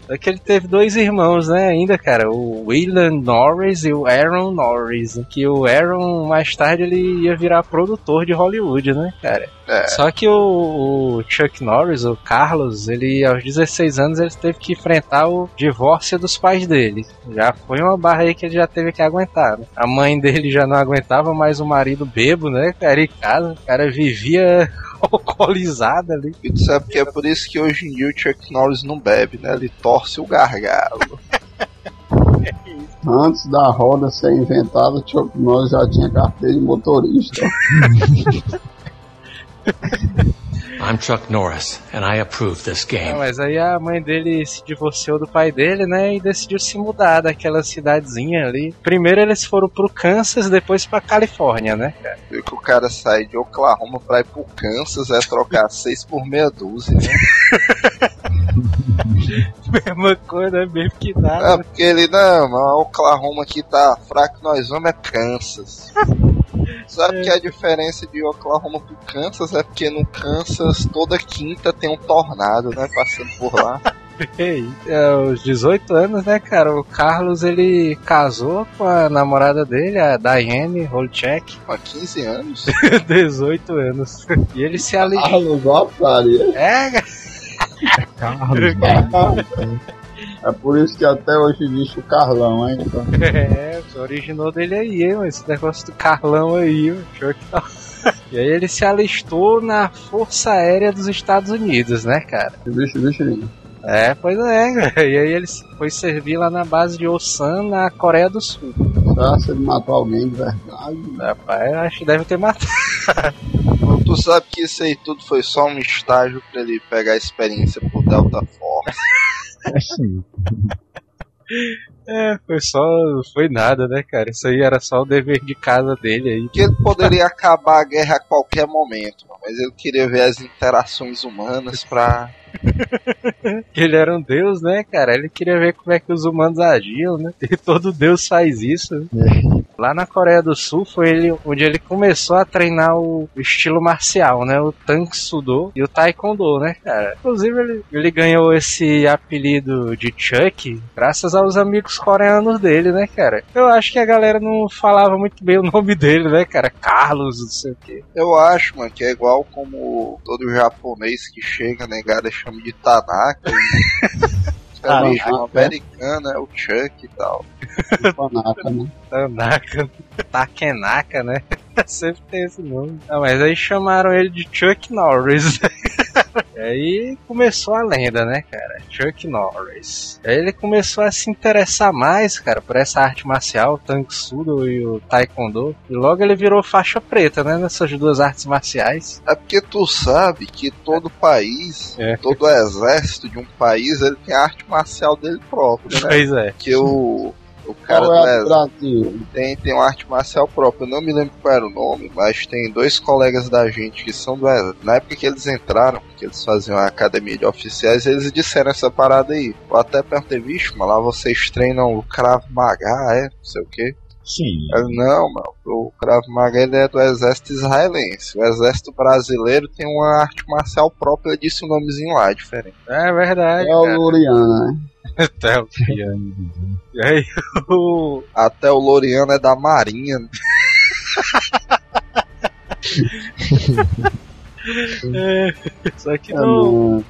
É que ele teve dois irmãos, né, ainda, cara, o William Norris e o Aaron Norris, que o Aaron, mais tarde, ele ia virar produtor de Hollywood, né, cara. É. Só que o, o, Chuck Norris, o Carlos, ele aos 16 anos ele teve que enfrentar o divórcio dos pais dele. Já foi uma barra aí que ele já teve que aguentar. Né? A mãe dele já não aguentava, mas o marido bebo, né? Cara, em casa, o cara vivia <laughs> alcoolizado ali. E tu sabe que é por isso que hoje em dia o Chuck Norris não bebe, né? Ele torce o gargalo. Antes da roda ser inventada, o Chuck Norris já tinha carteira de motorista. <laughs> <laughs> I'm Chuck Norris, and I approve this game. mas aí a mãe dele se divorciou do pai dele, né? E decidiu se mudar daquela cidadezinha ali. Primeiro eles foram pro Kansas, depois pra Califórnia, né, cara? Viu que o cara sai de Oklahoma pra ir pro Kansas, é trocar <laughs> seis por meia dúzia, né? <laughs> <laughs> Mesma coisa, é mesmo que nada. É, porque ele, não, mas Oklahoma aqui tá fraco, nós vamos é Kansas. Sabe é. que a diferença de Oklahoma pro Kansas é porque no Kansas toda quinta tem um tornado, né? Passando por lá. <laughs> Ei, é, aos 18 anos, né, cara? O Carlos ele casou com a namorada dele, a Diane Holchek. Há 15 anos? <laughs> 18 anos. E ele se alistou. Carlos, ó, É, Carlos, É por isso que até hoje existe o Carlão, hein? Então. É, originou dele aí, hein, esse negócio do Carlão aí, show que tá. E aí ele se alistou na Força Aérea dos Estados Unidos, né, cara? Bicho, bicho lindo. É, pois é, E aí ele foi servir lá na base de Osan, na Coreia do Sul. Será se ele matou alguém de verdade? Rapaz, acho que deve ter matado. Tu sabe que isso aí tudo foi só um estágio pra ele pegar a experiência por Delta Force. É sim. É, foi só. Foi nada, né, cara? Isso aí era só o dever de casa dele aí. Que ele poderia acabar a guerra a qualquer momento, mas ele queria ver as interações humanas pra. <laughs> Ele era um deus, né, cara? Ele queria ver como é que os humanos agiam, né? E todo deus faz isso. Né? Lá na Coreia do Sul foi ele, onde ele começou a treinar o estilo marcial, né? O Tang Sudo e o Taekwondo, né, cara? Inclusive ele, ele ganhou esse apelido de Chuck graças aos amigos coreanos dele, né, cara? Eu acho que a galera não falava muito bem o <laughs> nome dele, né, cara? Carlos, não sei o quê. Eu acho, mano, que é igual como todo japonês que chega, negado, chama de Tanaka. E... é americana, é o Chuck e tal. Tanaka, né? Tanaka, Takenaka, né? <laughs> Sempre tem esse nome. Não, mas aí chamaram ele de Chuck Norris. <laughs> <laughs> aí começou a lenda, né, cara? Chuck Norris. Aí ele começou a se interessar mais, cara, por essa arte marcial, o Tang Sudo e o Taekwondo. E logo ele virou faixa preta, né, nessas duas artes marciais. É porque tu sabe que todo país, é. todo exército de um país, ele tem a arte marcial dele próprio, né? Pois é. Que o o cara qual é do Brasil? Tem, tem uma arte marcial própria. Eu não me lembro qual era o nome, mas tem dois colegas da gente que são do Na época que eles entraram, que eles faziam a academia de oficiais, eles disseram essa parada aí. Eu até perguntei, vixe, mas lá vocês treinam o Krav Maga, é? Não sei o que. Sim. Não, mano, o Krav Maga ele é do exército israelense. O exército brasileiro tem uma arte marcial própria, eu disse o um nomezinho lá, é diferente. É verdade. É o Luriana, né? Até o Loriano. <laughs> E aí o. Até o Loriano é da Marinha. <laughs> <laughs> é, só que não.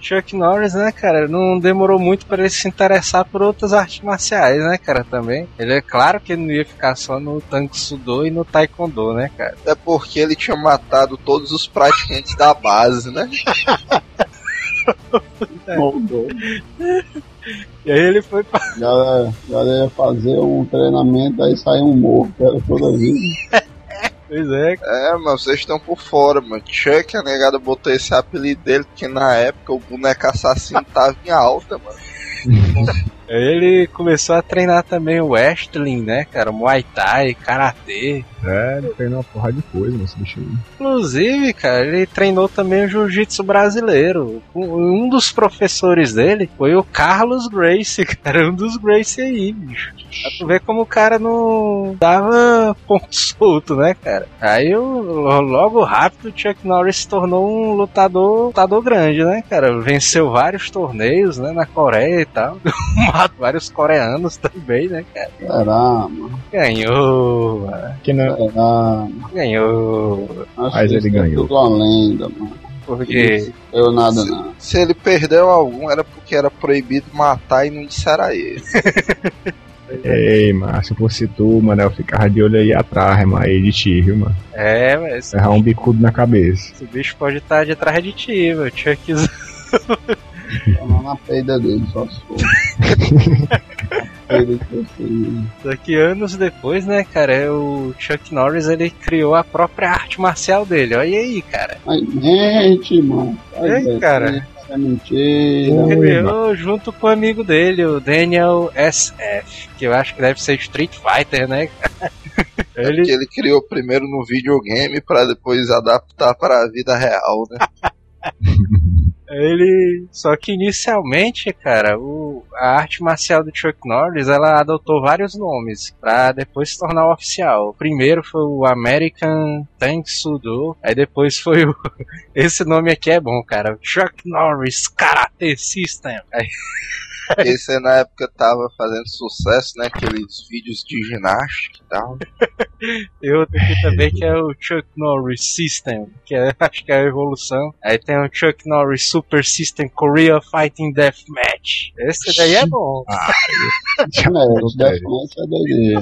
Chuck Norris, né, cara, não demorou muito para ele se interessar por outras artes marciais, né, cara, também. Ele é claro que ele não ia ficar só no Tank Sudo e no Taekwondo, né, cara. É porque ele tinha matado todos os praticantes da base, né? <laughs> é. E aí ele foi pra. Galera, galera ia fazer um treinamento, aí saiu um morro, era toda vida. <laughs> Pois é. É, mas vocês estão por fora, mano. Chuck, a negada botou esse apelido dele, que na época o boneco assassino tava em alta, mano. <laughs> Ele começou a treinar também o wrestling, né, cara? Muay Thai, Karatê. É, ele treinou uma porrada de coisa nesse bicho aí. Inclusive, cara, ele treinou também o jiu-jitsu brasileiro. Um dos professores dele foi o Carlos Grace, <laughs> cara. Um dos Grace aí, bicho. Pra tu ver como o cara não dava <laughs> ponto solto, né, cara? Aí logo rápido o Chuck Norris se tornou um lutador, lutador grande, né, cara? Venceu vários torneios, né, na Coreia e tal. <laughs> vários coreanos também, né, cara? Caramba. Ganhou, mano. Que não... Caramba. Ganhou. Acho Mas que ele é ganhou. Tudo uma lenda, mano. Porque. Eu nada, não. Se ele perdeu algum, era porque era proibido matar e não disseram a ele. <laughs> Ei, mano, se fosse tu, mano, eu ficava de olho aí atrás, mano, aí de ti, viu, mano? É, mas. Errar um bicudo na cabeça. Esse bicho pode estar de trás de ti, meu. <laughs> Chuck. Tava na peida dele, só se for. Que anos depois, né, cara, é o Chuck Norris ele criou a própria arte marcial dele. Olha aí, cara. Ai, mente, mano. Ei, velho, cara. É mentira. Oi, Criou junto com o amigo dele, o Daniel SF, que eu acho que deve ser Street Fighter, né? É Ele, porque ele criou primeiro no videogame pra depois adaptar para a vida real, né? <laughs> ele. Só que inicialmente, cara, o, a arte marcial do Chuck Norris ela adotou vários nomes pra depois se tornar oficial. O primeiro foi o American Tang Sudo, aí depois foi o. <laughs> Esse nome aqui é bom, cara. Chuck Norris Karate System. Aí, <laughs> Esse aí na época tava fazendo sucesso, né? Aqueles vídeos de ginástica e tal. tem outro aqui também que é o Chuck Norris System, que é, <laughs> acho que é a evolução. Aí tem o Chuck Norris Super System Korea Fighting Deathmatch. Esse daí é bom. <laughs> É, os deathmatch é doideira.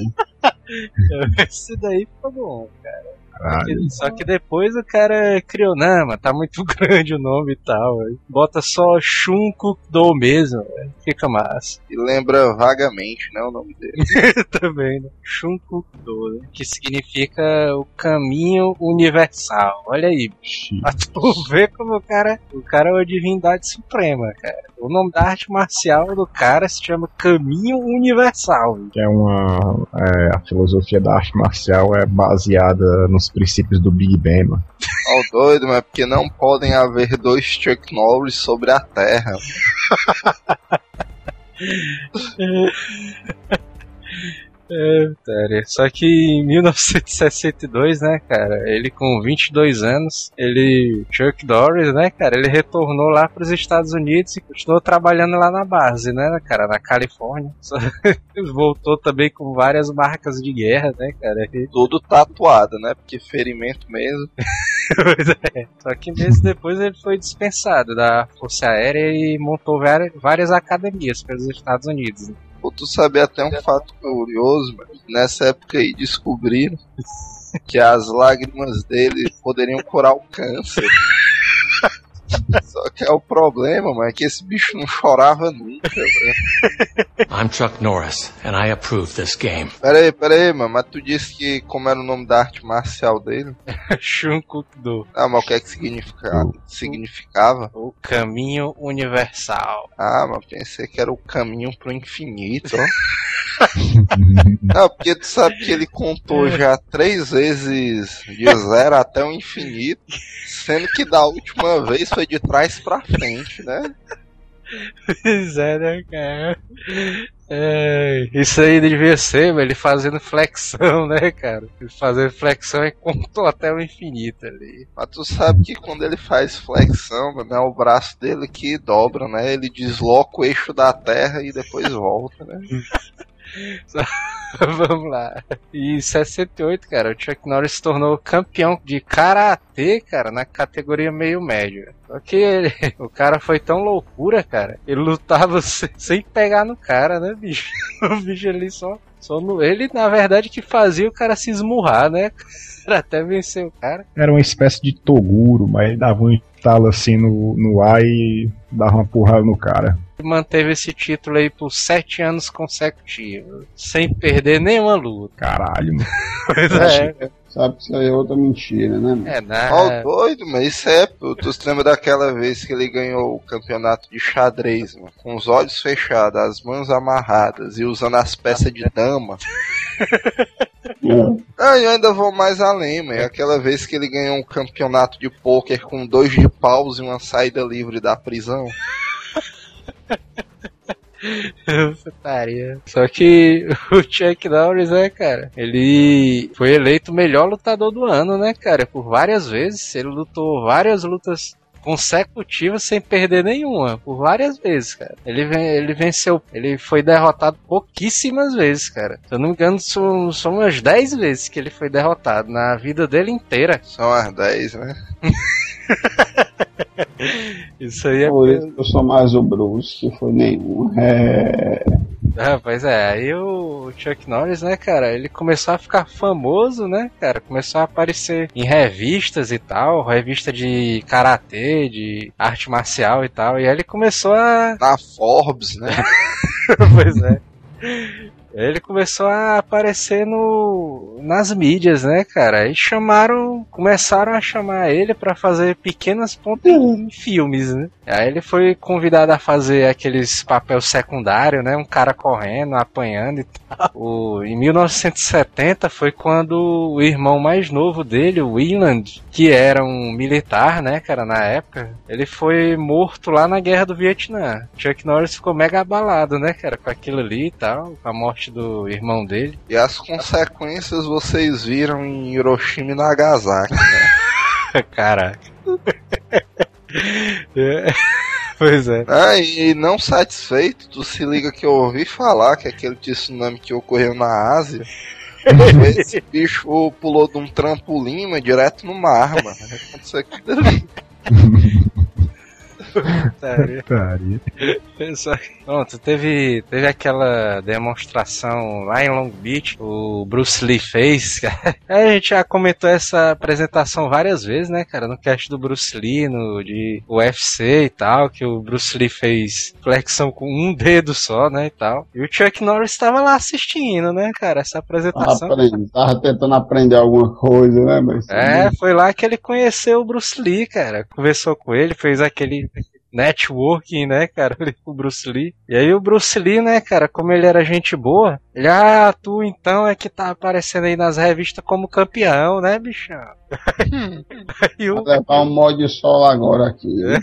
Esse daí ficou bom, cara. Caralho. Só que depois o cara criou, não, mas tá muito <laughs> grande o nome e tal. aí Bota só Shunko do mesmo, velho. fica massa. E lembra vagamente, né, o nome dele. <laughs> Também, né? Do, né? que significa o caminho universal. Olha aí, pra tu <laughs> ver como o cara, o cara é uma divindade suprema, cara. O nome da arte marcial do cara se chama Caminho Universal. Que é uma. é, a filosofia da arte marcial é baseada nos princípios do Big Bang, mano. Ó, doido, mas porque não podem haver dois Chuck Norris sobre a Terra. <laughs> É, sério. Só que em 1962, né, cara, ele com 22 anos, ele, Chuck Norris, né, cara, ele retornou lá para os Estados Unidos e continuou trabalhando lá na base, né, cara, na Califórnia. <laughs> Voltou também com várias marcas de guerra, né, cara. E- Tudo tatuado, né? Porque ferimento mesmo. <laughs> Pois é. Só que meses depois ele foi dispensado da Força Aérea e montou várias, várias academias pelos Estados Unidos. né. Pô, tu sabe até um fato curioso, mano. Nessa época aí descobriram que as lágrimas dele poderiam curar o câncer. Só que é o problema, mano, é que esse bicho não chorava nunca, velho. I'm Chuck Norris, and I approve this game. Pera aí, pera aí, mano, mas tu disse que como era o nome da arte marcial dele? <laughs> Shunko do Ah, mas o que é que significava? Significava? o caminho universal. Ah, mas pensei que era o caminho pro infinito, ó. <laughs> Não, porque tu sabe que ele contou já três vezes de zero até o infinito, sendo que da última vez foi de trás pra frente, né? <laughs> Pois é, né, cara? É, isso aí devia ser, velho, ele fazendo flexão, né, cara? Ele fazendo flexão e contou até o infinito ali. Mas tu sabe que quando ele faz flexão, mano, é o braço dele que dobra, né? Ele desloca o eixo da terra e depois volta, né? <laughs> <laughs> Vamos lá. E em 68, cara, o Chuck Norris se tornou campeão de karatê, cara, na categoria meio médio. Só que ele, <laughs> o cara foi tão loucura, cara. Ele lutava sem, <laughs> sem pegar no cara, né, bicho? O bicho ali só, só no. Ele, na verdade, que fazia o cara se esmurrar, né? <laughs> Pra até vencer o cara. Era uma espécie de Toguro, mas ele dava um estalo assim no, no ar e dava uma porrada no cara. Ele manteve esse título aí por sete anos consecutivos, sem perder nenhuma luta. Caralho, mano. <laughs> Pois é, Sabe que isso aí é outra mentira, né? mano? é Ó, nada. doido, mas isso é. Tu, tu se lembra daquela vez que ele ganhou o campeonato de xadrez, mano, com os olhos fechados, as mãos amarradas e usando as peças de dama? É. Ah, eu ainda vou mais além, mano. É aquela vez que ele ganhou um campeonato de pôquer com dois de paus e uma saída livre da prisão. Putaria. Só que <laughs> o Chuck Norris, né, cara? Ele foi eleito o melhor lutador do ano, né, cara? Por várias vezes. Ele lutou várias lutas consecutivas sem perder nenhuma. Por várias vezes, cara. Ele, ele venceu. Ele foi derrotado pouquíssimas vezes, cara. Se eu não me engano, são, são umas 10 vezes que ele foi derrotado na vida dele inteira. São as 10, né? <laughs> <laughs> Isso aí é. Por isso que eu sou mais o Bruce, que foi nenhum. É. Ah, pois é, aí o Chuck Norris, né, cara, ele começou a ficar famoso, né, cara, começou a aparecer em revistas e tal, revista de karatê, de arte marcial e tal, e aí ele começou a. Na Forbes, né? <laughs> pois é. Ele começou a aparecer no, nas mídias, né, cara? E chamaram, começaram a chamar ele pra fazer pequenas pontas em filmes, né? Aí ele foi convidado a fazer aqueles papel secundário, né? Um cara correndo, apanhando e tal. O, em 1970 foi quando o irmão mais novo dele, o Wieland, que era um militar, né, cara, na época, ele foi morto lá na guerra do Vietnã. Chuck Norris ficou mega abalado, né, cara, com aquilo ali e tal, com a morte do irmão dele. E as consequências vocês viram em Hiroshima e Nagasaki, né? <laughs> Caraca. <laughs> É, Pois é. Ah, e não satisfeito, tu se liga que eu ouvi falar que aquele tsunami que ocorreu na Ásia, <laughs> esse bicho pulou de um trampolim, mas direto no mar, mano. Aconteceu aquilo ali. <laughs> Putaria. Putaria. Que, Pronto, teve, teve aquela demonstração lá em Long Beach, o Bruce Lee fez. cara. <laughs> A gente já comentou essa apresentação várias vezes, né, cara? No cast do Bruce Lee, no de UFC e tal, que o Bruce Lee fez flexão com um dedo só, né, e tal. E o Chuck Norris estava lá assistindo, né, cara, essa apresentação. aprendendo, tava tentando aprender alguma coisa, né? Mas É, foi lá que ele conheceu o Bruce Lee, cara. Conversou com ele, fez aquele networking, né, cara, <laughs> ali com o Bruce Lee. E aí o Bruce Lee, né, cara, como ele era gente boa, ele, ah, tu então é que tá aparecendo aí nas revistas como campeão, né, bichão? <laughs> <laughs> aí Vai levar um mod de sol agora aqui. né,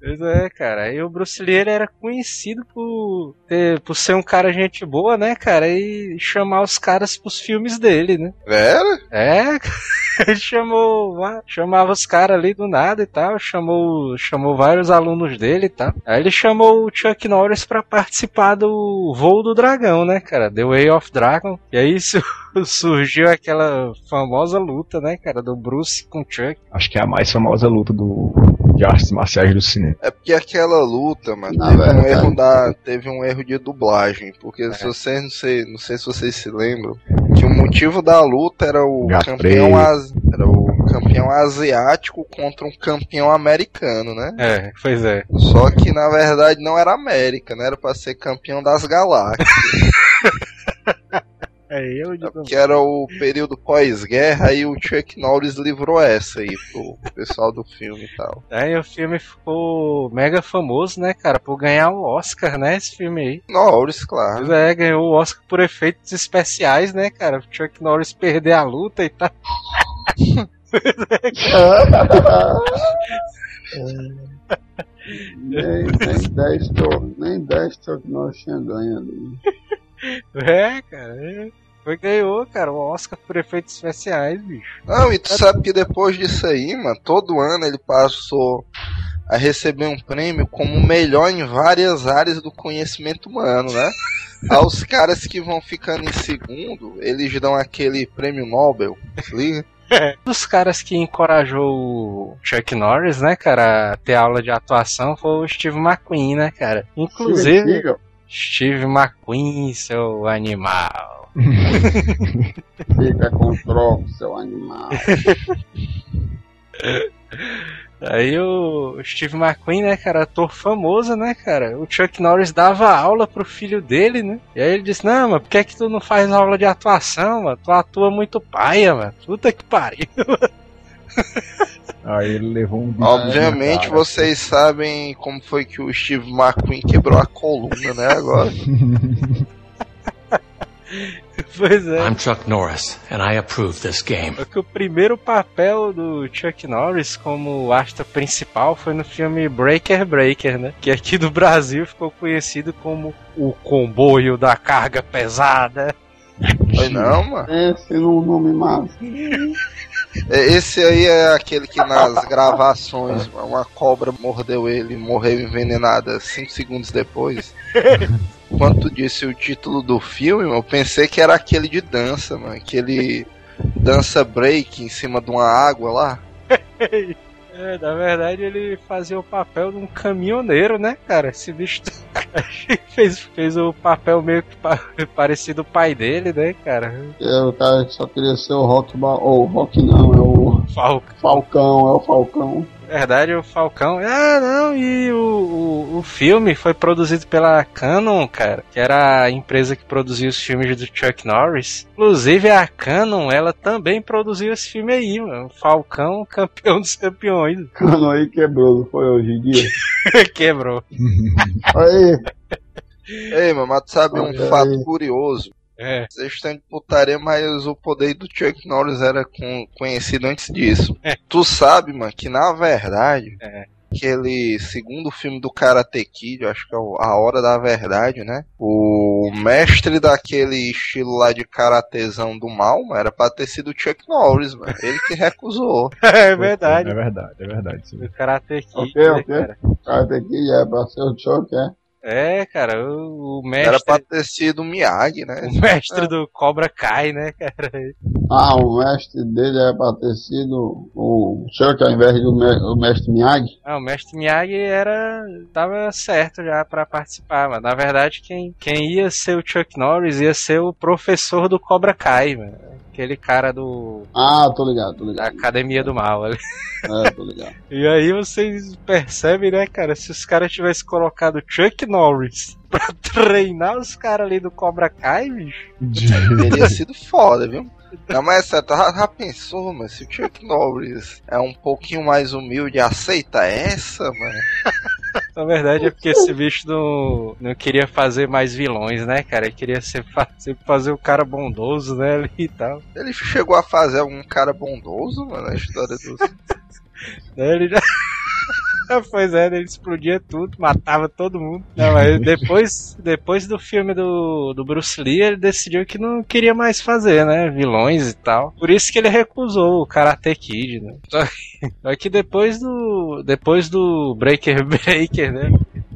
Pois é, cara. Aí o Bruce Lee ele era conhecido por, ter, por ser um cara gente boa, né, cara? E chamar os caras pros filmes dele, né? Era? É, <laughs> ele chamou, chamava os caras ali do nada e tal, chamou, chamou vários alunos dele e tal. Aí ele chamou o Chuck Norris pra participar do Voo do Dragão, né, cara? The Way of Dragon. E aí su- <laughs> surgiu aquela famosa luta, né, cara, do Bruce com o Chuck. Acho que é a mais famosa luta do, de artes marciais do cinema. É porque aquela luta, mano, Na teve um verdade. erro da, teve um erro de dublagem, porque É. se vocês não sei, não sei se vocês se lembram, que o motivo da luta era o Gato campeão era o campeão asiático contra um campeão americano, né? É, pois é. Só que na verdade não era América, né? Era pra ser campeão das galáxias, <laughs> É eu de que era o período pós-guerra e o Chuck Norris livrou essa aí pro pessoal do filme e tal. <laughs> Aí o filme ficou mega famoso, né, cara, por ganhar o Oscar, né, esse filme aí. Norris, claro. É, ganhou o Oscar por efeitos especiais, né, cara? O Chuck Norris perder a luta e tal. <laughs> nem, nem 10 to- nem 10 to- que nós tínhamos ganho ali. É, cara. é. Foi ganhou, cara, o Oscar por efeitos especiais, bicho. Não, e tu sabe que depois disso aí, mano, todo ano ele passou a receber um prêmio como melhor em várias áreas do conhecimento humano, né? Aos <laughs> caras que vão ficando em segundo, eles dão aquele prêmio Nobel, se liga? Um dos caras que encorajou o Chuck Norris, né, cara, a ter aula de atuação foi o Steve McQueen, né, cara? Inclusive, Steve McQueen, seu animal. Fica com troco, seu animal. Aí o Steve McQueen, né, cara, ator famoso, né, cara? O Chuck Norris dava aula pro filho dele, né? E aí ele disse: Não, mas por que, é que tu não faz aula de atuação, mano? Tu atua muito paia, mano. Puta que pariu. Aí ele levou um bicho Obviamente cara. vocês sabem como foi que o Steve McQueen quebrou a coluna, né, agora. <laughs> pois é. I'm Chuck Norris, and I approve this game. Só que o primeiro papel do Chuck Norris como astro principal foi no filme Breaker Breaker, né? Que aqui no Brasil ficou conhecido como o comboio da carga pesada. Foi não, mano. Esse não nome massa. <laughs> É, Esse aí é aquele que nas gravações uma cobra mordeu ele e morreu envenenada 5 segundos depois. <laughs> Quando tu disse o título do filme, eu pensei que era aquele de dança, mano. Aquele dança break em cima de uma água lá. <laughs> É, na verdade ele fazia o papel de um caminhoneiro, né, cara? Esse bicho <laughs> fez, fez o papel meio que pa- parecido o pai dele, né, cara? É, o cara só queria ser o Rock Ou Rock não, é o Falcão. Falcão, é o Falcão. Na verdade, o Falcão. Ah, não, e o, o, o filme foi produzido pela Canon, cara, que era a empresa que produzia os filmes do Chuck Norris. Inclusive, a Canon, ela também produziu esse filme aí, mano. Falcão, <laughs> campeão dos campeões. Cano aí quebrou, não foi hoje em dia. <laughs> Quebrou. <laughs> Aí, Ei, mano, mas tu sabe um Olha aí. fato curioso. É. Vocês estão de putaria, mas o poder do Chuck Norris era com- conhecido antes disso. Tu sabe, mano, que na verdade, É. aquele segundo filme do Karate Kid, eu acho que é o A Hora da Verdade, né? O mestre daquele estilo lá de karatezão do mal, mano, era pra ter sido o Chuck Norris, mano. Ele que recusou. <laughs> É verdade. É verdade, é verdade. sim. O Karate Kid, né, ok. cara? o cara tem que ir, é pra ser o choque, é. É, cara, o, o mestre. Era pra ter sido o Miyagi, né? O mestre do Cobra Kai, né, cara? Ah, o mestre dele é pra ter sido o Chuck ao invés do me- o mestre Miyagi. Ah, o mestre Miyagi era. tava certo já pra participar, mas na verdade quem, quem ia ser o Chuck Norris ia ser o professor do Cobra Kai, mano. Aquele cara do. Ah, tô ligado, tô da ligado. Academia do Mal ali. É, tô ligado. <laughs> E aí vocês percebem, né, cara? Se os caras tivessem colocado Chuck Norris <laughs> pra treinar os caras ali do Cobra Kai, bicho. Teria <laughs> sido foda, viu? Não, mas você já, já pensou, mas se o Chuck Norris é um pouquinho mais humilde, aceita essa, mano? Na verdade é porque esse bicho não, não queria fazer mais vilões, né, cara? Ele queria ser, sempre fazer o cara bondoso, né, e tal. Ele chegou a fazer algum cara bondoso, mano, na história dos. Daí <laughs> ele já. <laughs> pois é, ele explodia tudo, matava todo mundo. Não, mas <laughs> depois, depois do filme do, do Bruce Lee, ele decidiu que não queria mais fazer, né? Vilões e tal. Por isso que ele recusou o Karate Kid, né? Só que, só que depois do. Depois do Breaker Breaker, né?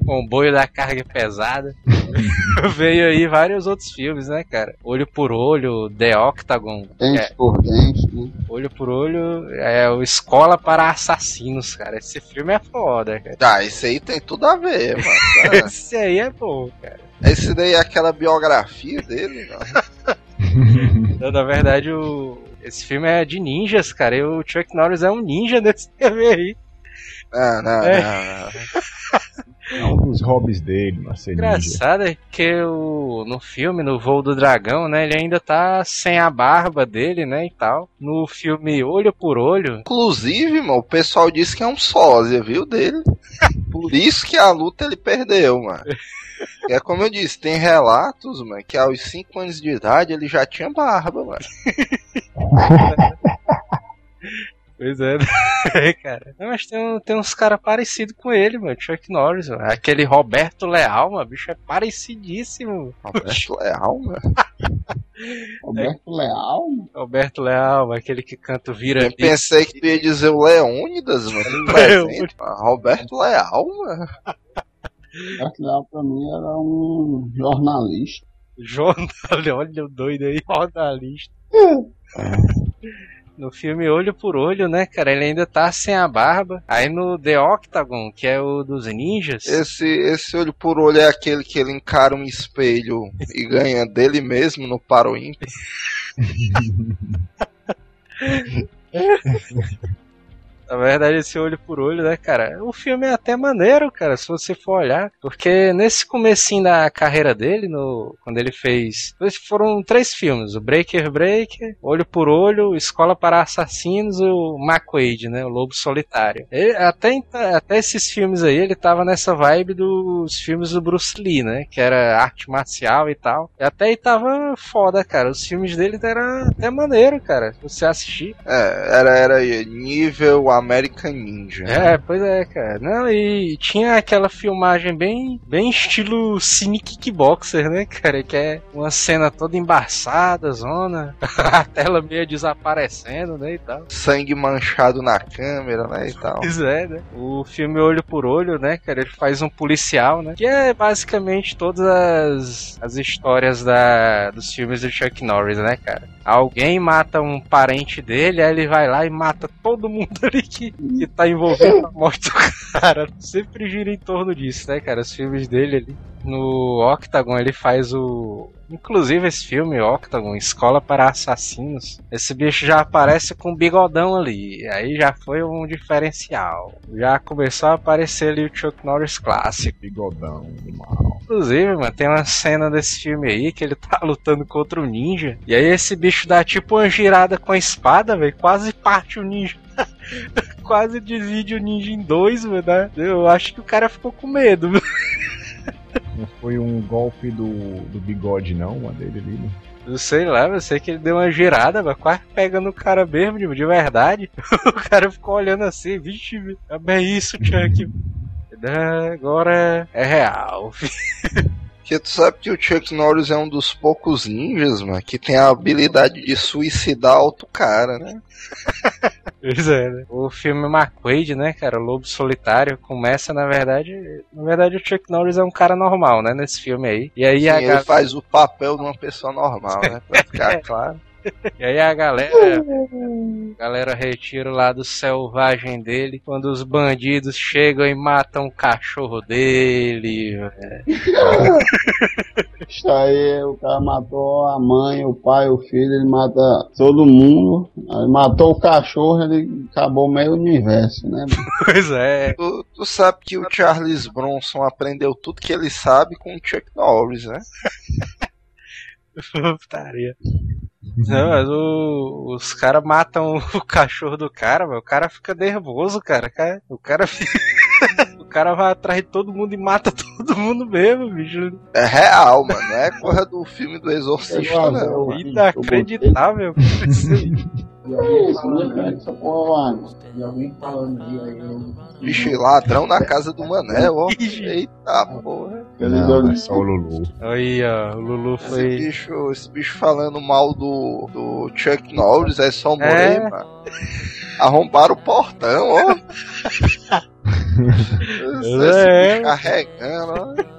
Comboio da carga pesada. <laughs> Veio aí vários outros filmes, né, cara? Olho por Olho, The Octagon. Dente É, por dente, né? Olho por Olho é o Escola para Assassinos, cara. Esse filme é foda, cara. Ah, esse aí tem tudo a ver, mano. <laughs> Esse aí é bom, cara. Esse daí é aquela biografia dele, <laughs> mano. Então, na verdade, o... esse filme é de ninjas, cara. E o Chuck Norris é um ninja desse filme aí. Não, não, É. não, não. É um dos hobbies dele, ninja. Engraçado é que o... no filme, no Voo do Dragão, né? Ele ainda tá sem a barba dele, né? E tal. No filme Olho por Olho. Inclusive, mano, o pessoal disse que é um sósia, viu, dele. <laughs> Por isso que a luta ele perdeu, mano. É como eu disse, tem relatos, mano, que aos 5 anos de idade ele já tinha barba, mano. <laughs> Pois é, né, <laughs> cara. Não, mas tem, um- tem uns caras parecidos com ele, mano. Chuck Norris, mano. Aquele Roberto Leal, mano. Bicho é parecidíssimo. Roberto <laughs> Leal, mano. Roberto Leal. Roberto Leal, mano, aquele que canta o Vira Eu pensei que tu ia dizer o Leônidas, mano. <laughs> presente, mano. Roberto Leal, mano. Roberto Leal pra mim era um jornalista. Jornal, olha o doido aí, jornalista. No filme Olho por Olho, né, cara? Ele ainda tá sem a barba. Aí no The Octagon, que é o dos ninjas. Esse, esse olho por olho é aquele que ele encara um espelho e ganha dele mesmo no Paro. <laughs> Na verdade, esse olho por olho, né, cara? O filme é até maneiro, cara, se você for olhar. Porque nesse comecinho da carreira dele, no, quando ele fez. Foram três filmes: o Breaker Breaker, Olho por Olho, Escola para Assassinos e o McQuaid, né? O Lobo Solitário. Ele- até, até esses filmes aí, ele tava nessa vibe dos filmes do Bruce Lee, né? Que era arte marcial e tal. E até aí tava foda, cara. Os filmes dele eram até maneiro, cara. Você assistir. É, era, era nível American Ninja. É, pois é, cara. Não, e tinha aquela filmagem bem, bem estilo cine kickboxer, né, cara? Que é uma cena toda embaçada, zona, <laughs> a tela meio desaparecendo, né, e tal. Sangue manchado na câmera, né, e tal. Pois é, né? O filme Olho por Olho, né, cara? Ele faz um policial, né? Que é basicamente todas as, as histórias da, dos filmes do Chuck Norris, né, cara? Alguém mata um parente dele, aí ele vai lá e mata todo mundo <laughs> ali que, que tá envolvido na morte do cara. Sempre gira em torno disso, né, cara? Os filmes dele ali. No Octagon ele faz o. Inclusive esse filme, Octagon, Escola para Assassinos. Esse bicho já aparece com bigodão ali. Aí já foi um diferencial. Já começou a aparecer ali o Chuck Norris clássico. Bigodão mal. Inclusive, mano, tem uma cena desse filme aí que ele tá <laughs> lutando contra o ninja. E aí esse bicho dá tipo uma girada com a espada, velho. Quase parte o ninja. <laughs> quase divide o ninja em dois, mano. né? Eu acho que o cara ficou com medo. <laughs> Não foi um golpe do, do bigode, não, uma dele ali. né? Eu sei lá, eu sei que ele deu uma girada, mas quase pegando o cara mesmo, de, de verdade. <laughs> o cara ficou olhando assim, vixe, é bem isso, Chuck. Ah, Agora é real. Que <laughs> Porque tu sabe que o Chuck Norris é um dos poucos ninjas, mano, que tem a habilidade de suicidar outro cara, né? <laughs> Pois é, né? O filme McQuaid, né, cara, o Lobo Solitário, começa, na verdade. Na verdade, o Chuck Norris é um cara normal, né, nesse filme aí. E aí Sim, a ele galera. faz o papel de uma pessoa normal, né? Pra ficar <laughs> claro. E aí a galera, a galera retira lá do selvagem dele quando os bandidos chegam e matam o cachorro dele. velho. <laughs> Isso aí, o cara matou a mãe, o pai, o filho, ele mata todo mundo. Aí matou o cachorro, ele acabou meio universo, né? <laughs> Pois é. Tu, tu sabe que o Charles Bronson aprendeu tudo que ele sabe com o Chuck Norris, né? <laughs> Putaria. Não, mas o- os caras matam <laughs> o cachorro do cara, mas o cara fica nervoso, cara. O cara fica. <laughs> o cara vai atrás de todo mundo e mata <laughs> todo mundo mesmo, bicho. É real, mano. Não é coisa do filme do Exorcista, não. Eu- Inacreditável. Isso aí. Isso, né? Essa porra lá. Bicho, ladrão na casa do Manel, ó. Eita porra. Não, é só o Lulu. Aí, ó, o Lulu Esse foi. bicho, esse bicho falando mal do, do Chuck Norris, é só morrer, É. mano. Arrombaram o portão, ó. <laughs> Esse É. bicho carregando, ó.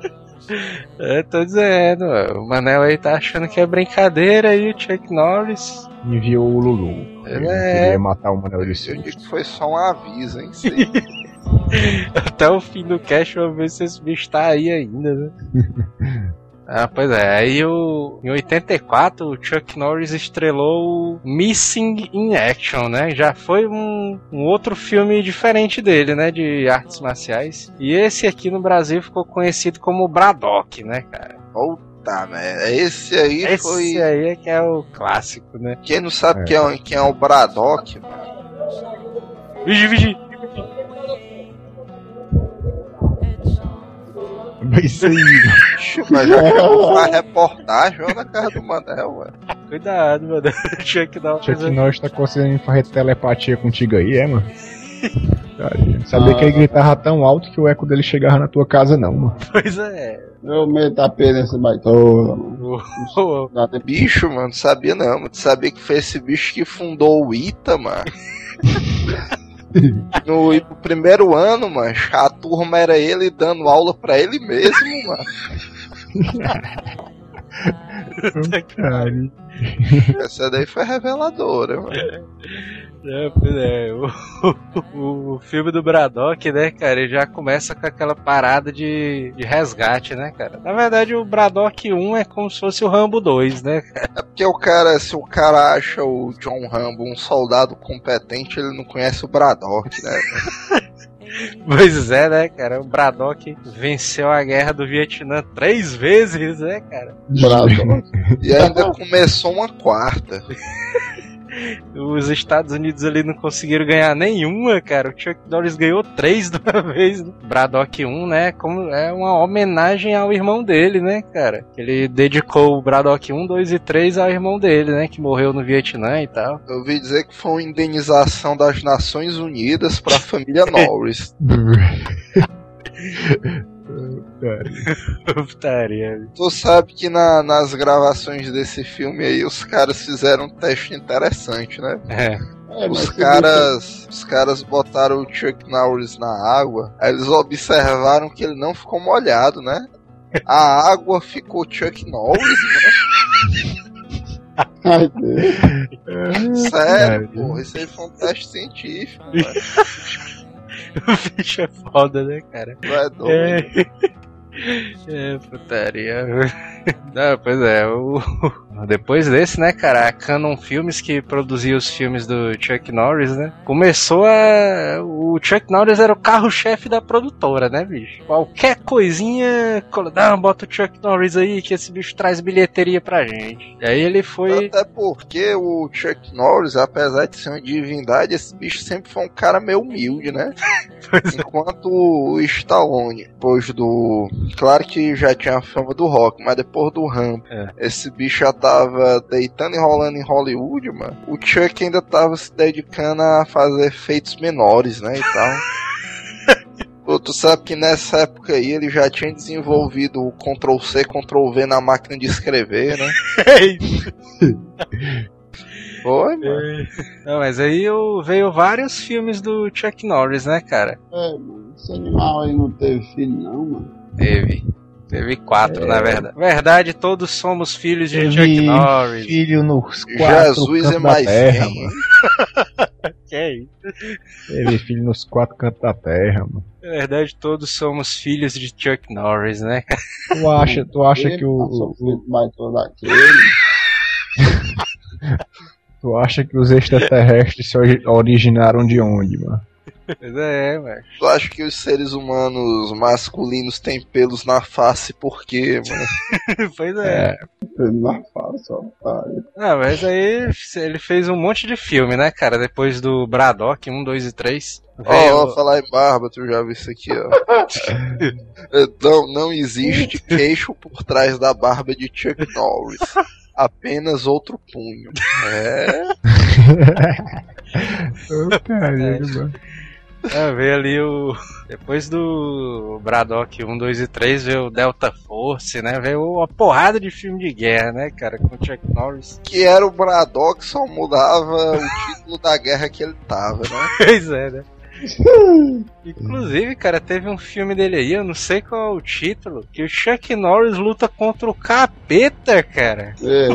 <laughs> É, tô dizendo, o Manel aí tá achando que é brincadeira e o Chuck Norris. Enviou o Lulu. Ele É. queria matar o Manel de Eu digo que foi só um aviso, hein? <laughs> Até o fim do cast, vamos ver se esse bicho tá aí ainda, né? <laughs> Ah, pois é. Aí o, em 84 o Chuck Norris estrelou Missing in Action, né? Já foi um, um outro filme diferente dele, né? De artes marciais. E esse aqui no Brasil ficou conhecido como Braddock, né, cara? Tá, né? Esse aí Esse foi. aí é que é o clássico, né? Quem não sabe É. Quem, é, quem é o Braddock, mano? Vigi, vigi! Isso aí. Mas já acabou <laughs> a reportagem, ó, na casa do Manel, velho. Cuidado, mano. O Chuck Norris. Chuck Norris tá conseguindo fazer telepatia contigo aí, é, mano? Cara, sabia que ele gritava tão alto que o eco dele chegava na tua casa, não, mano. <laughs> Pois é. Eu meto a pena nesse baitola, mano. <laughs> Bicho, mano, não sabia não, mano. Tu sabia que foi esse bicho que fundou o ITA, mano? <laughs> No, no primeiro ano, mano, a turma era ele dando aula pra ele mesmo, <laughs> mano. Essa daí foi reveladora, mano. É, pois é, o, o, o filme do Braddock, né, cara, ele já começa com aquela parada de, de resgate, né, cara? Na verdade, o Braddock 1 é como se fosse o Rambo 2, né? <laughs> É porque o cara, se o cara acha o John Rambo um soldado competente, ele não conhece o Braddock, né? Pois é, né, cara? O Braddock venceu a guerra do Vietnã três vezes, né, cara? Brado. E ainda começou uma quarta. <laughs> Os Estados Unidos ali não conseguiram ganhar nenhuma, cara. O Chuck Norris ganhou três <laughs> de uma vez. Né? Braddock 1, né? Como é uma homenagem ao irmão dele, né, cara? Ele dedicou o Braddock 1, 2 e 3 ao irmão dele, né? Que morreu no Vietnã e tal. Eu ouvi dizer que foi uma indenização das Nações Unidas pra família <laughs> Norris. <laughs> <laughs> Putaria. Tu sabe que na- nas gravações desse filme aí os caras fizeram um teste interessante, né? É. É, Os que caras, os caras botaram o Chuck Norris na água, aí eles observaram que ele não ficou molhado, né? A água ficou Chuck Norris, bicho- <laughs> Ai, Deus. sério, Cara. porra, isso aí foi um teste científico, velho. <laughs> O bicho é foda, né, cara? Tu é doido. É. É, putaria. <laughs> Não, pois é, o... depois desse, né, cara, a Canon Filmes, que produzia os filmes do Chuck Norris, né, começou a... O Chuck Norris era o carro-chefe da produtora, né, bicho? Qualquer coisinha, não, bota o Chuck Norris aí, que esse bicho traz bilheteria pra gente. E aí ele foi... Até porque o Chuck Norris, apesar de ser uma divindade, esse bicho sempre foi um cara meio humilde, né? <laughs> Enquanto o Stallone, depois do. Claro que já tinha a fama do rock, mas depois do Rambo, É. esse bicho já tava deitando e rolando em Hollywood, mano. O Chuck ainda tava se dedicando a fazer efeitos menores, né? E tal. <laughs> Tu, tu sabe que nessa época aí ele já tinha desenvolvido o Ctrl C, Ctrl V na máquina de escrever, né? <laughs> <laughs> Foi, mano. Não, mas aí eu- veio vários filmes do Chuck Norris, né, cara? É, mano, esse animal aí não teve filho, não, mano. Teve. Teve quatro, É. na verdade. Verdade, todos somos filhos de Chuck Teve Norris. filho nos quatro Jesus cantos é mais da terra, quem? mano. <laughs> Que é isso? Teve filho nos quatro cantos da terra, mano. Na verdade, todos somos filhos de Chuck Norris, né? Tu acha, tu acha Ele que o, daquele. <laughs> tu acha que os extraterrestres se ori- originaram de onde, mano? Pois é, velho. Tu acha que os seres humanos masculinos têm pelos na face por quê, mano? <laughs> Pois é. É, Não faça, otário. Ah, mas aí ele fez um monte de filme, né, cara? Depois do Braddock 1, 2 e 3. Ó, Veio... ó, falar em barba, tu já viu isso aqui, ó. <laughs> Então, não existe queixo por trás da barba de Chuck Norris. Apenas outro punho. É. <laughs> Caralho, mano. É, veio ali o. Depois do Braddock 1, 2 e 3, veio o Delta Force, né? Veio uma porrada de filme de guerra, né, cara? Com o Chuck Norris. Que era o Braddock, só mudava o título da guerra que ele tava, né? <laughs> Pois é, né? <laughs> Inclusive, cara, teve um filme dele aí, eu não sei qual é o título, que o Chuck Norris luta contra o capeta, cara. É,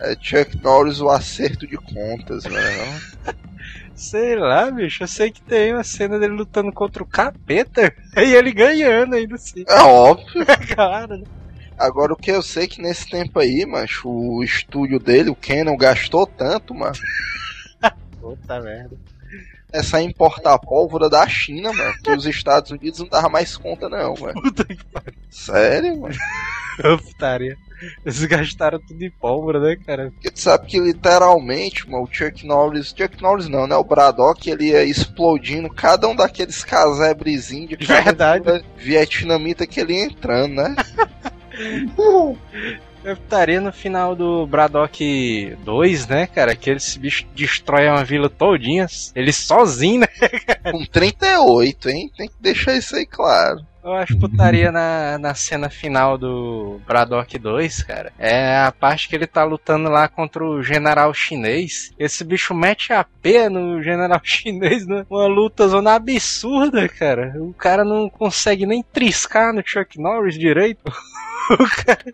É Chuck Norris, o acerto de contas, né? <laughs> Sei lá, bicho, eu sei que tem uma cena dele lutando contra o capeta <laughs> e ele ganhando ainda assim. É óbvio. <laughs> Cara, né? Agora, o que eu sei é que nesse tempo aí, macho, o estúdio dele, o Canon, gastou tanto, mano. <laughs> Puta merda. Essa importar pólvora da China, mano. Que os Estados Unidos não dava mais conta, não, mano. Puta que pariu. Sério, mano. Putaria. Eles gastaram tudo em pólvora, né, cara? Porque tu sabe que literalmente, mano, o Chuck Norris. Chuck Norris não, né? O Braddock ele ia explodindo cada um daqueles casebrezinhos de cada Verdade. vietnamita que ele ia entrando, né? <laughs> Eu estaria no final do Braddock 2, né, cara? Que esse bicho destrói uma vila todinha. Ele sozinho, né? <laughs> Com 38, hein? Tem que deixar isso aí claro. Eu acho putaria na, na cena final do Braddock 2, cara. É a parte que ele tá lutando lá contra o general chinês. Esse bicho mete a pé no general <laughs> chinês numa luta zona absurda, cara. O cara não consegue nem triscar no Chuck Norris direito. <laughs> <laughs> O cara,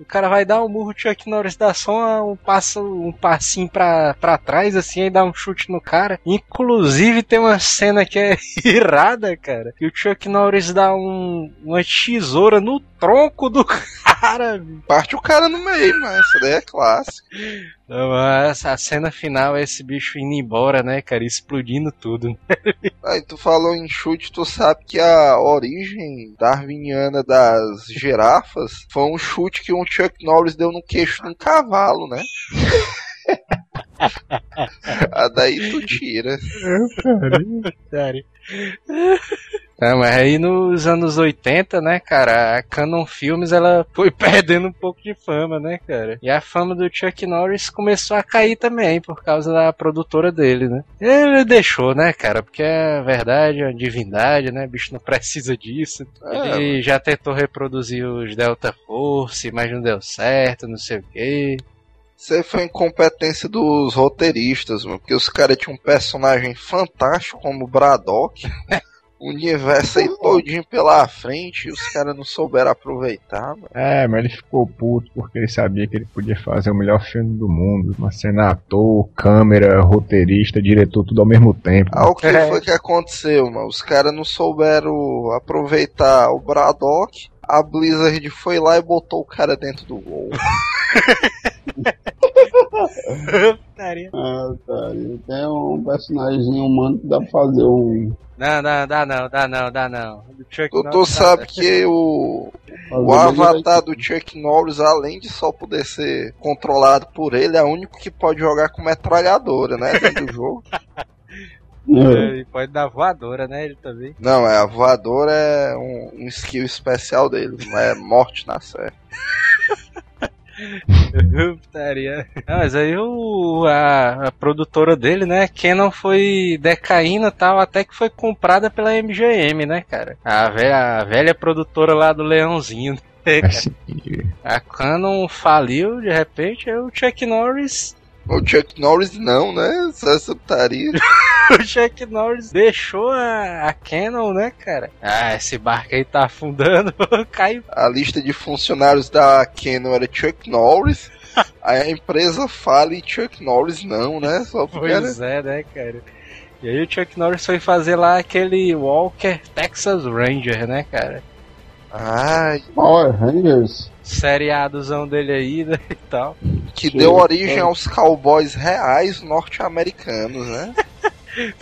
o cara vai dar um murro, o Chuck Norris dá só um passo, um passinho pra, pra trás, assim, e dá um chute no cara. Inclusive tem uma cena que é <laughs> irada, cara. Que o Chuck Norris dá um, uma tesoura no tronco do <laughs> cara. Parte o cara no meio, mas isso daí é clássico. Mas a cena final é esse bicho indo embora, né, cara? Explodindo tudo. Aí tu falou em chute, tu sabe que a origem darwiniana das girafas foi um chute que um Chuck Norris deu no queixo de um cavalo, né? <laughs> ah, daí tu tira. Sério. <laughs> Não, mas aí nos anos 80, né, cara, a Canon Filmes ela <laughs> foi perdendo um pouco de fama, né, cara? E a fama do Chuck Norris começou a cair também por causa da produtora dele, né? Ele deixou, né, cara? Porque é verdade, é uma divindade, né? O bicho não precisa disso. É, Ele já tentou reproduzir os Delta Force, mas não deu certo, não sei o quê. Isso aí foi incompetência dos roteiristas, mano. Porque os caras tinham um personagem fantástico como o Braddock. <laughs> O universo aí todinho pela frente e os caras não souberam aproveitar, mano. É, mas ele ficou puto porque ele sabia que ele podia fazer o melhor filme do mundo. Uma cena ator, câmera, roteirista, diretor, tudo ao mesmo tempo. Ah, o que É. foi que aconteceu, mano? Os caras não souberam aproveitar o Braddock. A Blizzard foi lá e botou o cara dentro do gol. <laughs> ah, otário. Tem um personagem humano que dá pra fazer um. Não, não, dá não, dá não, dá não. Dá, sabe né? que o, <laughs> o avatar do Chuck Norris, além de só poder ser controlado por ele, é o único que pode jogar com metralhadora, né? Dentro do jogo. <laughs> É. Ele pode dar voadora, né? Ele também. Não, é a voadora é um, um skill especial dele, não é morte na série. <laughs> <laughs> Putaria. Não, mas aí o, a, a produtora dele, né, Canon foi decaindo e tal, até que foi comprada pela MGM, né, cara? A velha, a velha produtora lá do Leãozinho. né, A Canon faliu, de repente, aí o Chuck Norris O Chuck Norris não, né? Essa putaria. <laughs> o Chuck Norris deixou a, a Canon, né, cara? Ah, esse barco aí tá afundando, <laughs> caiu. A lista de funcionários da Canon era Chuck Norris. <laughs> Aí a empresa fala e Chuck Norris não, né? Só porque era... Pois é, né, cara? E aí o Chuck Norris foi fazer lá aquele Walker Texas Ranger, né, cara? Ai, Power Rangers. Seriadozão dele aí né, e tal. que Sim, deu origem sim. aos cowboys reais norte-americanos, né? <laughs>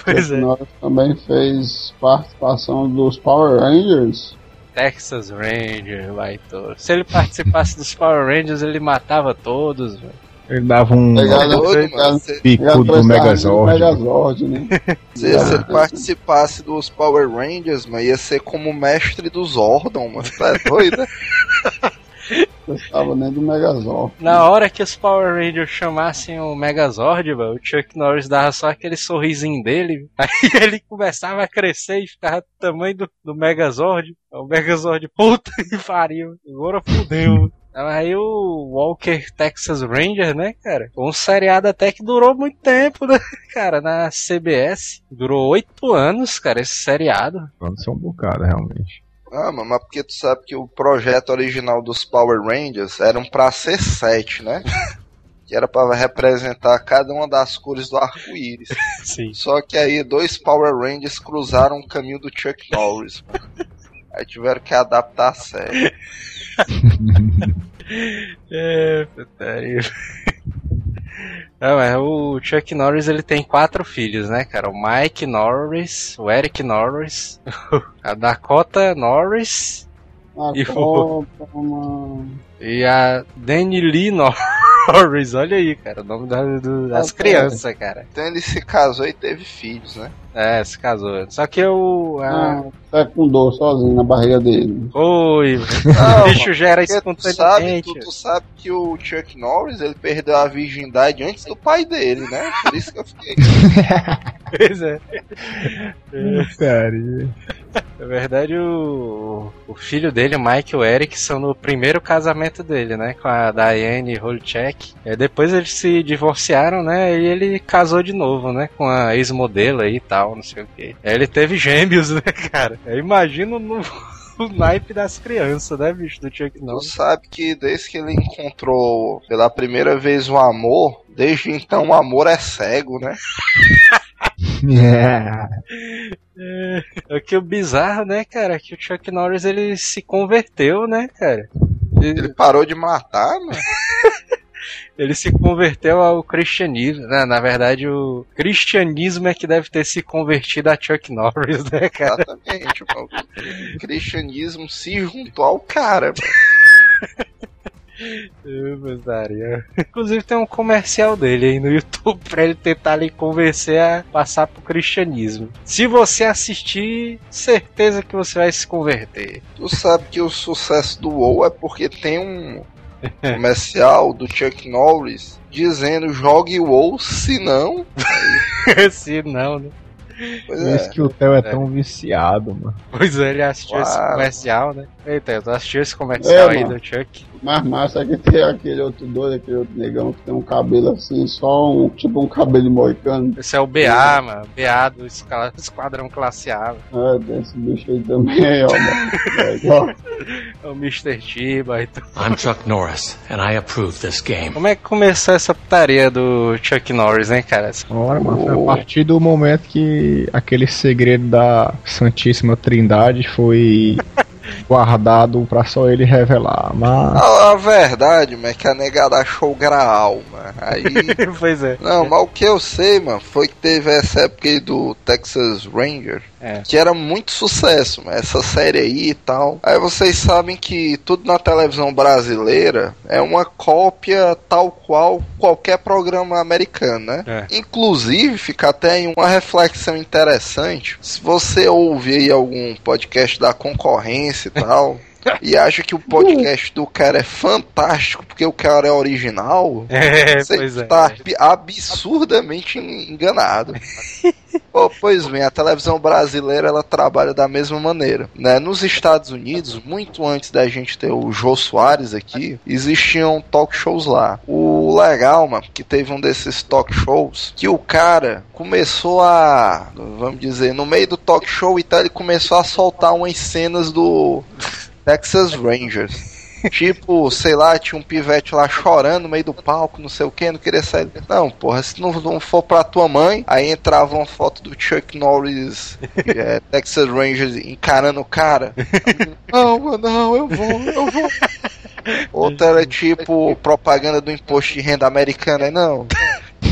Pois é. Norris também fez participação dos Power Rangers. Texas Ranger, vai todo. Se ele participasse dos Power Rangers, ele matava todos, velho. Ele dava um Ele mano. Pico do Megazord. Megazord, né? <laughs> se você participasse dos Power Rangers, mano, ia ser como mestre dos Zordon, mano. Tá doido? né? Eu estava dentro do Megazord. Na hora que os Power Rangers chamassem o Megazord, velho, o Chuck Norris dava só aquele sorrisinho dele. <laughs> Aí ele começava a crescer e ficava do tamanho do, do Megazord. O Megazord, puta que pariu. Agora fudeu. Aí o Walker Texas Ranger, né, cara? Um seriado até que durou muito tempo, né, <laughs> cara? Na CBS. Durou oito anos, cara, esse seriado. Pode ser um bocado, realmente. Ah, mano, mas porque tu sabe que o projeto original dos Power Rangers eram pra ser sete, né? <laughs> que era pra representar cada uma das cores do arco-íris. <laughs> Sim. Só que aí dois Power Rangers cruzaram o caminho do Chuck Norris. mano. Aí tiveram que adaptar a série. <laughs> É, putaria. Não, mas o Chuck Norris ele tem quatro filhos, né, cara? O Mike Norris, o Eric Norris, <laughs> a Dakota Norris A E Copa, uma... e a Danny Lee Norris. <laughs> Olha aí, cara, o nome da- do- das Ah, crianças, cara. Então ele se casou e teve filhos, né? É, se casou. Só que o. A... Ah, fecundou sozinho na barriga dele. Oi, <laughs> Não, o bicho já era Porque tu sabe, espontaneamente. tu, tu sabe que o Chuck Norris ele perdeu a virgindade antes do pai dele, né? Por isso que eu fiquei. <laughs> Pois é. Putaria. Na verdade, o, o filho dele, o Mike e o Eric, são no primeiro casamento dele, né? Com a Diane Holchek. É, depois eles se divorciaram, né? E ele casou de novo, né? Com a ex-modelo aí e tal, não sei o quê. Aí ele teve gêmeos, <laughs> né, cara? Eu imagino no. <laughs> O naipe das crianças, né, bicho? Do Chuck Tu Norris. sabe que desde que ele encontrou pela primeira vez o amor, desde então o amor é cego, né? <laughs> <laughs> É que o bizarro, né, cara? Que o Chuck Norris ele se converteu, né, cara? Ele- Ele parou de matar, mano. <laughs> ele se converteu ao cristianismo, né? Na verdade, o cristianismo é que deve ter se convertido a Chuck Norris, né, cara? Exatamente, mano. O cristianismo se juntou ao cara, mano. <laughs> <laughs> Eu. Inclusive tem um comercial dele aí no YouTube <laughs> pra ele tentar lhe convencer a passar pro cristianismo. Se você assistir, certeza que você vai se converter. Tu sabe que o sucesso do WoW é porque tem um comercial do Chuck Norris dizendo jogue WoW, se não. <laughs> Se não, né? Pois Por isso é. que o Theo é tão viciado, mano. Pois é, ele assistiu esse Claro. comercial, né? Eita, tu assistiu esse comercial É, aí mano. do Chuck? Mais massa é que tem aquele outro doido, aquele outro negão que tem um cabelo assim, só um tipo um cabelo moicano. Esse é o BA, mano. BA do Esquadrão Classe A. mano. É, tem esse bicho aí também, ó, mano. É igual. É o Mr. Tiba e tudo. I'm Chuck Norris, and I approve this game. Como é que começou essa putaria do Chuck Norris, hein, cara? Ora, mano, foi a partir do momento que aquele segredo da Santíssima Trindade foi guardado pra só ele revelar. Mas A, a verdade, mano, é que a negada achou o Graal, mano. Aí. <laughs> pois é. Não, mas o que eu sei, mano, foi que teve essa época aí do Texas Ranger. É. Que era muito sucesso, mano, essa série aí e tal. Aí vocês sabem que tudo na televisão brasileira é uma cópia tal qual qualquer programa americano, né? É. Inclusive, fica até aí uma reflexão interessante. Se você ouve aí algum podcast da concorrência e tal. e acha que o podcast do cara é fantástico porque o cara é original, É, você pois é. está absurdamente enganado. <laughs> Pô, pois bem, a televisão brasileira ela trabalha da mesma maneira. Né? Nos Estados Unidos, muito antes da gente ter o Jô Soares aqui, existiam talk shows lá. O legal, mano, que teve um desses talk shows que o cara começou a, vamos dizer, no meio do talk show e tal, ele começou a soltar umas cenas do Texas Rangers. Tipo, sei lá, tinha um pivete lá chorando no meio do palco, não sei o que, não queria sair. Não, porra, se não, não for pra tua mãe, aí entrava uma foto do Chuck Norris, <laughs> é, Texas Rangers, encarando o cara. Não, mano, não, eu vou, eu vou. Outra era tipo propaganda do imposto de renda americana, não.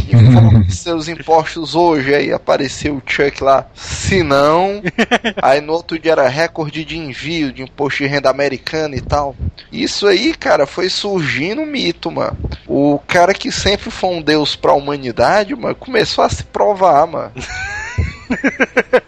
Informe <laughs> seus impostos hoje, aí apareceu o Chuck lá. Se não, <laughs> aí no outro dia era recorde de envio de imposto de renda americana e tal. Isso aí, cara, foi surgindo um mito, mano. O cara que sempre foi um deus pra humanidade, mano, começou a se provar, mano. <laughs>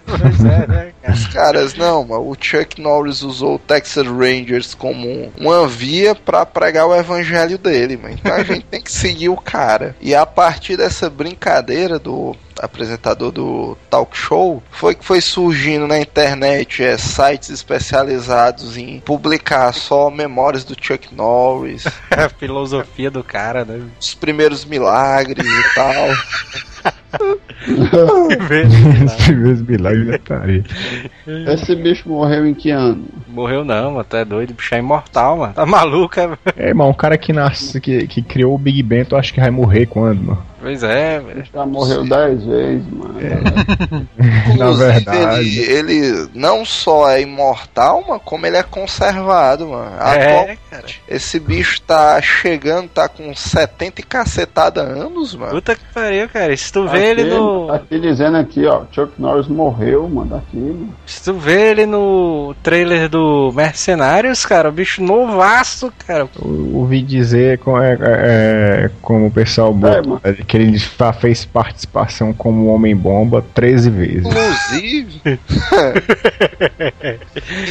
Pois é, né, cara? Os caras, não, mano, o Chuck Norris usou o Texas Rangers como uma via pra pregar o evangelho dele, mano. Então a <laughs> gente tem que seguir o cara. E a partir dessa brincadeira do apresentador do talk show, foi que foi surgindo na internet é, sites especializados em publicar só memórias do Chuck Norris, <laughs> A filosofia do cara, né? os primeiros milagres e tal. <laughs> Os primeiros milagres da tarefa. Esse bicho morreu em que ano? Morreu não, mano. Tu é doido. O bicho é imortal, mano. Tá maluco, é? É, irmão, um cara que nasce, que, que criou o Big Ben, tu acha que vai morrer quando, mano? Pois é, velho. Já morreu dez vezes, mano. <laughs> Na Inclusive, verdade. Ele, ele não só é imortal, mano, como ele é conservado, mano. É, cara. Esse bicho tá chegando, tá com 70 e cacetada anos, mano. Puta que pariu, cara. Se tu vê ele Aqui, no. Tá aqui dizendo aqui, ó. Chuck Norris morreu, mano, daqui. Mano. Se tu vê ele no trailer do Mercenários, cara, o bicho novaço, cara. Eu ouvi dizer co- é, é, é, como o pessoal bota, mano. É, que ele já fez participação como Homem-Bomba 13 vezes. Inclusive. <laughs>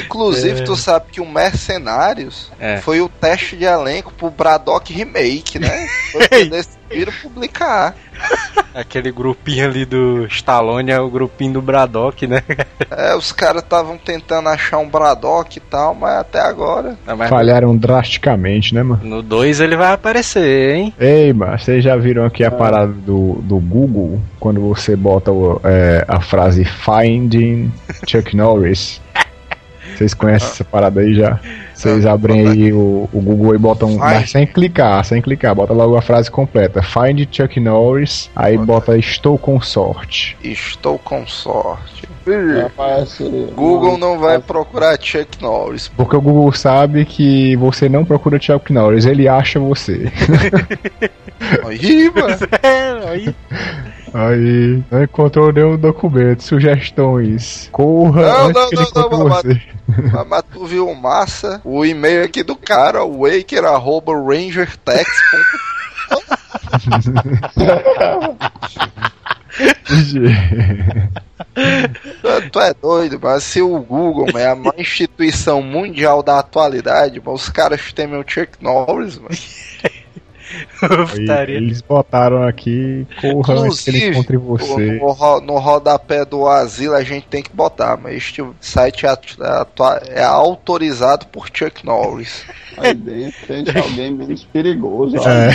Inclusive, tu sabe que o Mercenários É. foi o teste de elenco pro Braddock Remake, né? <laughs> Foi que decidiram publicar. Aquele grupinho ali do Stallone é o grupinho do Braddock, né? É, os caras estavam tentando achar um Braddock e tal, mas até agora. Não, mas Falharam drasticamente, né, mano? no 2 ele vai aparecer, hein? Ei, mano, vocês já viram aqui a parada do, do Google? Quando você bota o- é, a frase Finding Chuck Norris. <laughs> Vocês conhecem essa parada aí já? Vocês abrem aí o, o Google e botam. Mas sem clicar, sem clicar. Bota logo a frase completa. Find Chuck Norris. Aí bota Estou com sorte. Estou com sorte. Google não vai procurar Chuck Norris. Porque o Google sabe que você não procura Chuck Norris, ele acha você. <laughs> Ih, mano. <laughs> É, aí. Aí, não encontrou nenhum documento, sugestões. Corra Não, antes não, que ele não, não, você. Mas, mas tu viu massa? O e-mail aqui do cara, <laughs> waker arroba rangertex. Tu, tu é doido, mas se o Google é a maior instituição mundial da atualidade, mano, os caras temem o Chuck Norris, mano. <laughs> Aí, eles botaram aqui, corra antes que ele Inclusive, encontre No, você. no, ro- no rodapé do asilo a gente tem que botar, mas este site é, é é autorizado por Chuck Norris. Aí dentro tem alguém menos perigoso. É,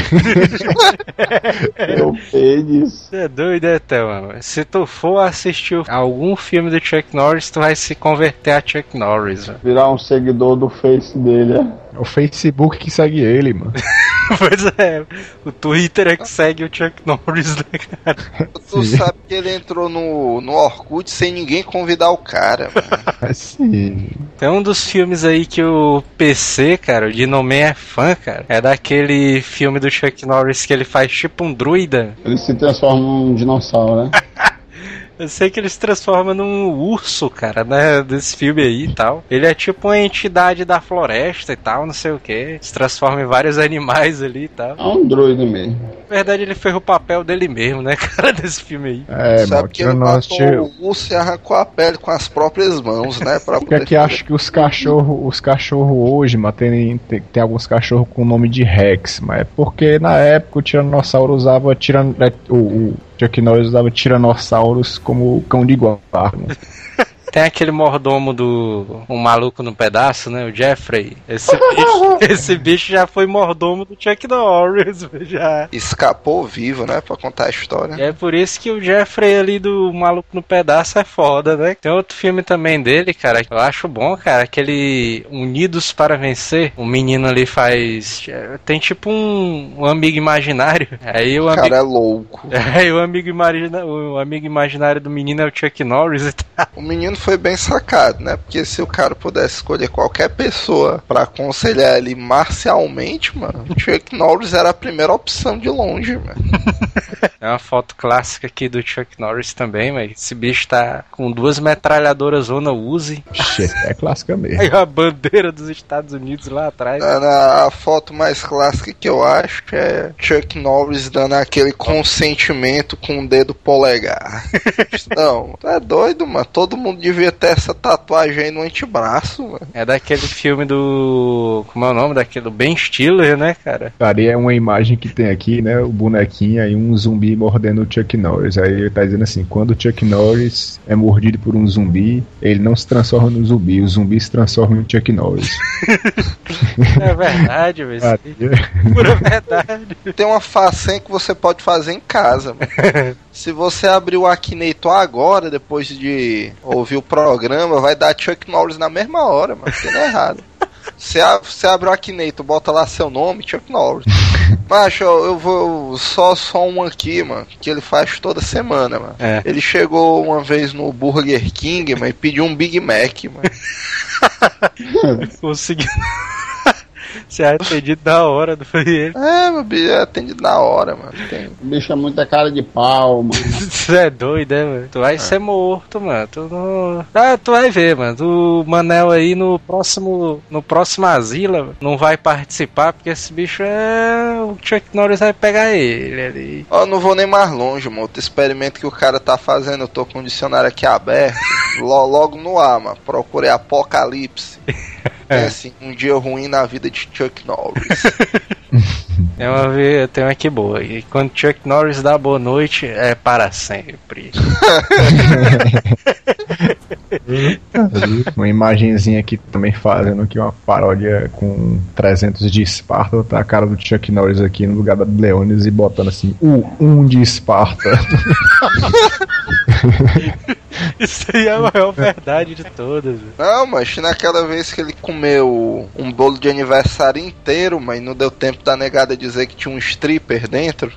<laughs> Eu peides. Você é doido, é, mano. Se tu for assistir algum filme do Chuck Norris, tu vai se converter a Chuck Norris, mano. Virar um seguidor do Face dele, é. é o Facebook que segue ele, mano. <laughs> pois é, o Twitter é que segue o Chuck Norris, né, cara? Tu Sim. sabe que ele entrou no, no Orkut sem ninguém convidar o cara, mano. <laughs> Assim. Tem um dos filmes aí que o PC, cara, o Dinoman é fã, cara. É daquele filme do Chuck Norris que ele faz tipo um druida. Ele se transforma num dinossauro, né? <laughs> Eu sei que ele se transforma num urso, cara, né? Desse filme aí e tal. Ele é tipo uma entidade da floresta e tal, não sei o que. Se transforma em vários <laughs> animais ali e tal. É um droide mesmo. Na verdade, ele fez o papel dele mesmo, né, <laughs> cara, desse filme aí. É, Sabe que ele matou tio. o urso e arrancou a pele com as próprias mãos, né? Pra Porque aqui acho que os cachorros, os cachorros hoje, mano, tem, tem, tem alguns cachorros com o nome de Rex, mas é porque na época o Tiranossauro usava tiran, é, o, o Chuck Norris usava Tiranossauros como cão de guarda. <laughs> Tem aquele mordomo do um maluco no pedaço, né? O Jeffrey. Esse bicho, <laughs> esse bicho já foi mordomo do Chuck Norris, <laughs> já. Escapou vivo, né? Pra contar a história. E é por isso que o Jeffrey ali do Maluco no Pedaço é foda, né? Tem outro filme também dele, cara, que eu acho bom, cara, aquele Unidos para Vencer. O menino ali faz. Tem tipo um, um amigo imaginário. <laughs> Aí o amigo. cara é louco. Aí o amigo, imagina, o amigo imaginário do menino é o Chuck Norris e tal. O menino foi bem sacado, né? Porque se o cara pudesse escolher qualquer pessoa pra aconselhar ele marcialmente, mano, o Chuck Norris era a primeira opção de longe, mano. <laughs> É uma foto clássica aqui do Chuck Norris também, mas esse bicho tá com duas metralhadoras Zona Uzi. É clássica mesmo. Aí a bandeira dos Estados Unidos lá atrás. A foto mais clássica que eu acho é Chuck Norris dando aquele consentimento com o dedo polegar. <laughs> Não, tá doido, mano. Todo mundo devia ter essa tatuagem aí no antebraço, mano. É daquele filme do. Como é o nome? Daquele do Ben Stiller, né, cara? Cara, e é uma imagem que tem aqui, né? O bonequinho e um zumbi mordendo o Chuck Norris. Aí ele tá dizendo assim: quando o Chuck Norris é mordido por um zumbi, ele não se transforma no zumbi, o zumbi se transforma em Chuck Norris. <laughs> É verdade, velho. É Pura verdade. Tem uma façanha que você pode fazer em casa, mano. <laughs> Se você abrir o Akinator agora, depois de ouvir o programa, vai dar Chuck Norris na mesma hora, mano. Não tem errado. Você, você abre o Akinator, bota lá seu nome, Chuck Norris. <laughs> Macho, eu, eu vou só, só um aqui, mano, que ele faz toda semana, mano. É. Ele chegou uma vez no Burger King, mano, e pediu um Big Mac, mano. <laughs> Consegui. Você é atendido da hora do foi ele. É, meu bicho, é atendido na hora, mano. Tem... O bicho é muita cara de pau, mano. <laughs> Tu é doido, né, mano? Tu vai ser morto, mano. Tu não. Ah, tu vai ver, mano. O Manel aí no próximo. No próximo Asila mano, não vai participar, porque esse bicho é. O Chuck Norris vai pegar ele ali. Ó, não vou nem mais longe, mano. Outro experimento que o cara tá fazendo, eu tô com o dicionário aqui aberto. <laughs> Lo- logo no ar, mano. Procurei Apocalipse. <laughs> É assim, um dia ruim na vida de Chuck Norris. Tem uma, tem uma aqui boa. E quando Chuck Norris dá boa noite, é para sempre. Uma imagenzinha aqui também fazendo aqui uma paródia com 300 de Esparta, tá a cara do Chuck Norris aqui no lugar da Leones e botando assim, o 1 de Esparta. <laughs> <laughs> Isso aí é a maior verdade de todas. velho. Não, mas naquela vez que ele comeu um bolo de aniversário inteiro, mas não deu tempo da negada dizer que tinha um stripper dentro.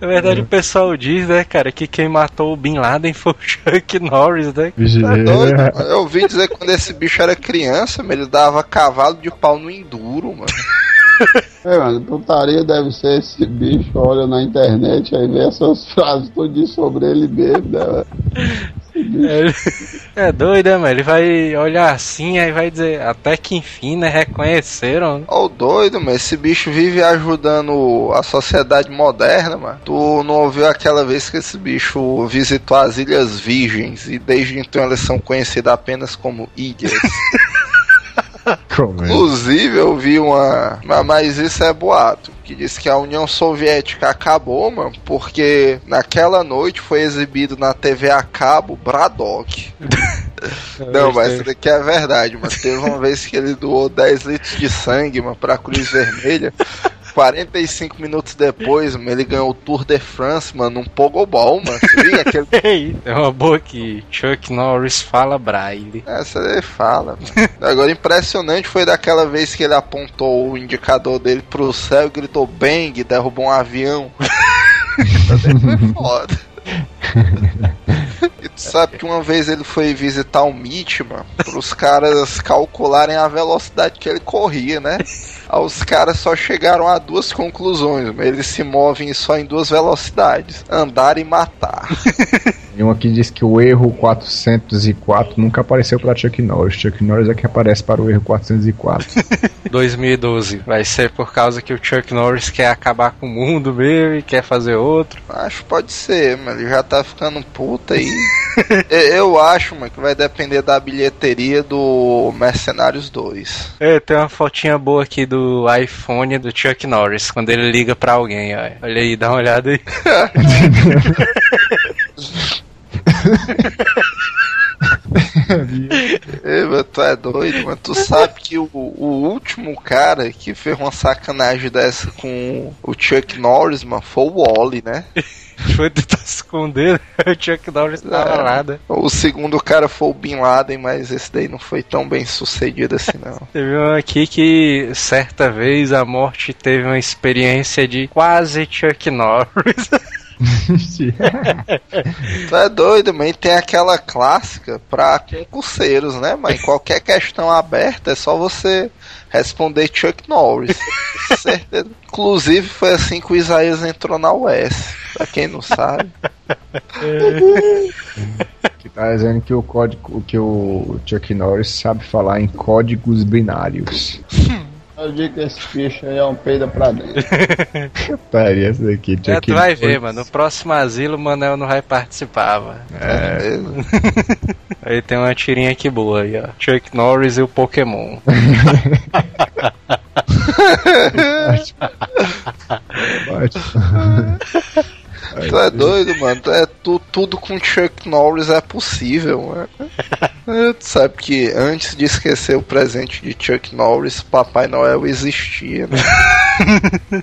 Na verdade, o pessoal diz, né, cara, que quem matou o Bin Laden foi o Chuck Norris, né? Tá doido? mano? Eu ouvi dizer que quando esse bicho era criança, ele dava cavalo de pau no enduro, mano. É, mano, putaria deve ser esse bicho, olha na internet, aí vê essas <laughs> frases tudinho sobre ele mesmo, né? mano? É, é doido, né, mano? Ele vai olhar assim, aí vai dizer, até que enfim, né, reconheceram. Ó, o doido, mas esse bicho vive ajudando a sociedade moderna, mano. Tu não ouviu aquela vez que esse bicho visitou as Ilhas Virgens e desde então elas são conhecidas apenas como ilhas. <laughs> <laughs> É? Inclusive, eu vi uma. ma- Mas isso é boato. Que diz que a União Soviética acabou, mano, porque naquela noite foi exibido na TV a cabo Braddock. <laughs> Não, mas isso daqui é verdade, mas teve uma vez que ele doou 10 litros de sangue, mano, pra Cruz Vermelha. 45 minutos depois, mano, ele ganhou o Tour de France, mano, num pogobol, mano. Você viu aquele <laughs> Ei, é uma boa que Chuck Norris fala braille. Essa ele fala. mano. Agora, impressionante foi daquela vez que ele apontou o indicador dele pro céu e gritou bang, derrubou um avião. <laughs> Também foi foda. <laughs> E tu sabe que uma vez ele foi visitar o Mitch, mano, pros caras calcularem a velocidade que ele corria, né? Os caras só chegaram a duas conclusões. Eles se movem só em duas velocidades: andar e matar. <laughs> E um aqui diz que o erro 404 nunca apareceu para Chuck Norris. Chuck Norris é que aparece para o erro 404. 2012. <laughs> Vai ser por causa que o Chuck Norris quer acabar com o mundo mesmo e quer fazer outro. Acho que pode ser, mas ele já tá ficando puta aí. <laughs> Eu acho, mano, que vai depender da bilheteria do Mercenários 2. É, tem uma fotinha boa aqui do iPhone do Chuck Norris, quando ele liga pra alguém, ó. Olha aí, dá uma olhada aí. <laughs> Ei, tu é doido, mas tu sabe que o, o último cara que fez uma sacanagem dessa com o Chuck Norris, mano, foi o Wally, né? <laughs> <laughs> Foi tentar esconder, <laughs> o Chuck Norris tava É. lá, né? O segundo cara foi o Bin Laden, mas esse daí não foi tão bem sucedido assim, não. <laughs> Teve um aqui que certa vez a morte teve uma experiência de quase Chuck Norris. Tu é doido, man. Tem aquela clássica pra concurseiros, né, mas qualquer questão aberta é só você responder Chuck Norris. <laughs> Certeza. Inclusive foi assim que o Isaías entrou na US. Pra quem não sabe. <laughs> que tá dizendo que o código que o Chuck Norris sabe falar em códigos binários. Eu digo que esse bicho aí é um peida pra dentro. <laughs> Daqui, Chuck É, tu vai ver, mano. No próximo asilo o Manel não vai participar, mano. É, <laughs> Aí tem uma tirinha aqui boa aí, ó. Chuck Norris e o Pokémon. <laughs> ótimo. Tu é doido, mano. Tu É, tu, tudo com Chuck Norris é possível, mano. É, Tu sabe que antes de esquecer o presente de Chuck Norris, Papai Noel existia, né? <laughs>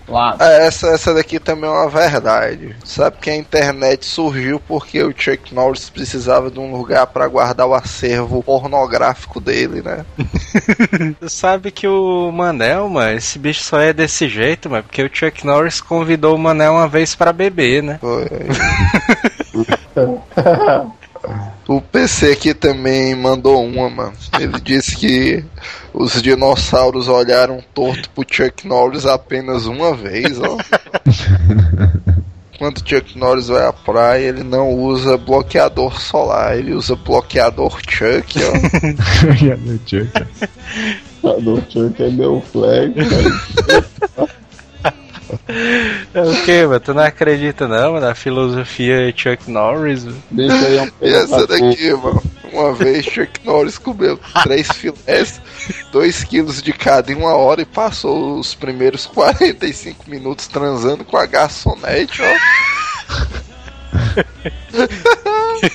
Claro. É, Essa, essa daqui também é uma verdade. Sabe que a internet surgiu porque o Chuck Norris precisava de um lugar pra guardar o acervo pornográfico dele, né? <laughs> Tu sabe que o Manel, mano, esse bicho só é desse jeito, mano, porque o Chuck Norris convidou o Manel uma vez pra beber, né? O PC aqui também mandou uma, mano. Ele disse que os dinossauros olharam torto pro Chuck Norris apenas uma vez, ó. Quando Chuck Norris vai à praia, ele não usa bloqueador solar, ele usa bloqueador Chuck, ó. Olha no Chuck. A do Chuck é meu flag, cara. É o que, mano? Tu não acredita não, mano, na filosofia Chuck Norris? mano? Bicho aí é um <laughs> E essa daqui, mano. Uma vez Chuck Norris comeu três filés, 2 quilos de cada em uma hora e passou os primeiros 45 minutos transando com a garçonete, ó. <laughs>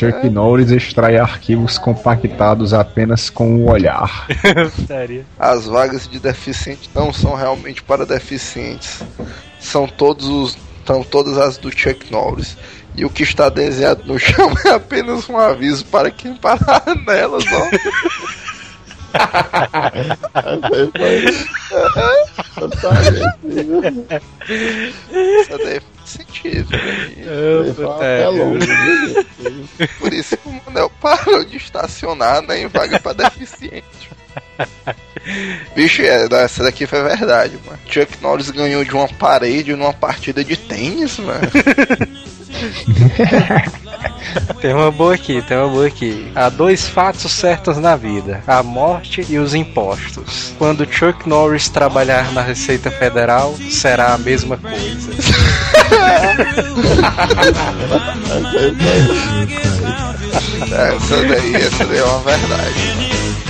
Chuck Norris extrai arquivos compactados apenas com o olhar. <laughs> Sério. As vagas de deficiente não são realmente para deficientes. São todos os. São todas as do Chuck Norris. E o que está desenhado no chão é apenas um aviso para quem parar <laughs> nelas, ó. <laughs> Essa aí foi. Otário. Isso daí sentido. né? Até longe, viu? Por isso que o Manel parou de estacionar né, em vaga pra deficiente. Bicho, é, essa daqui foi verdade, mano. Chuck Norris ganhou de uma parede numa partida de tênis, mano. <laughs> Tem uma boa aqui, tem uma boa aqui. Há dois fatos certos na vida: a morte e os impostos. Quando Chuck Norris trabalhar na Receita Federal, será a mesma coisa. <laughs> Essa daí, essa daí é uma verdade.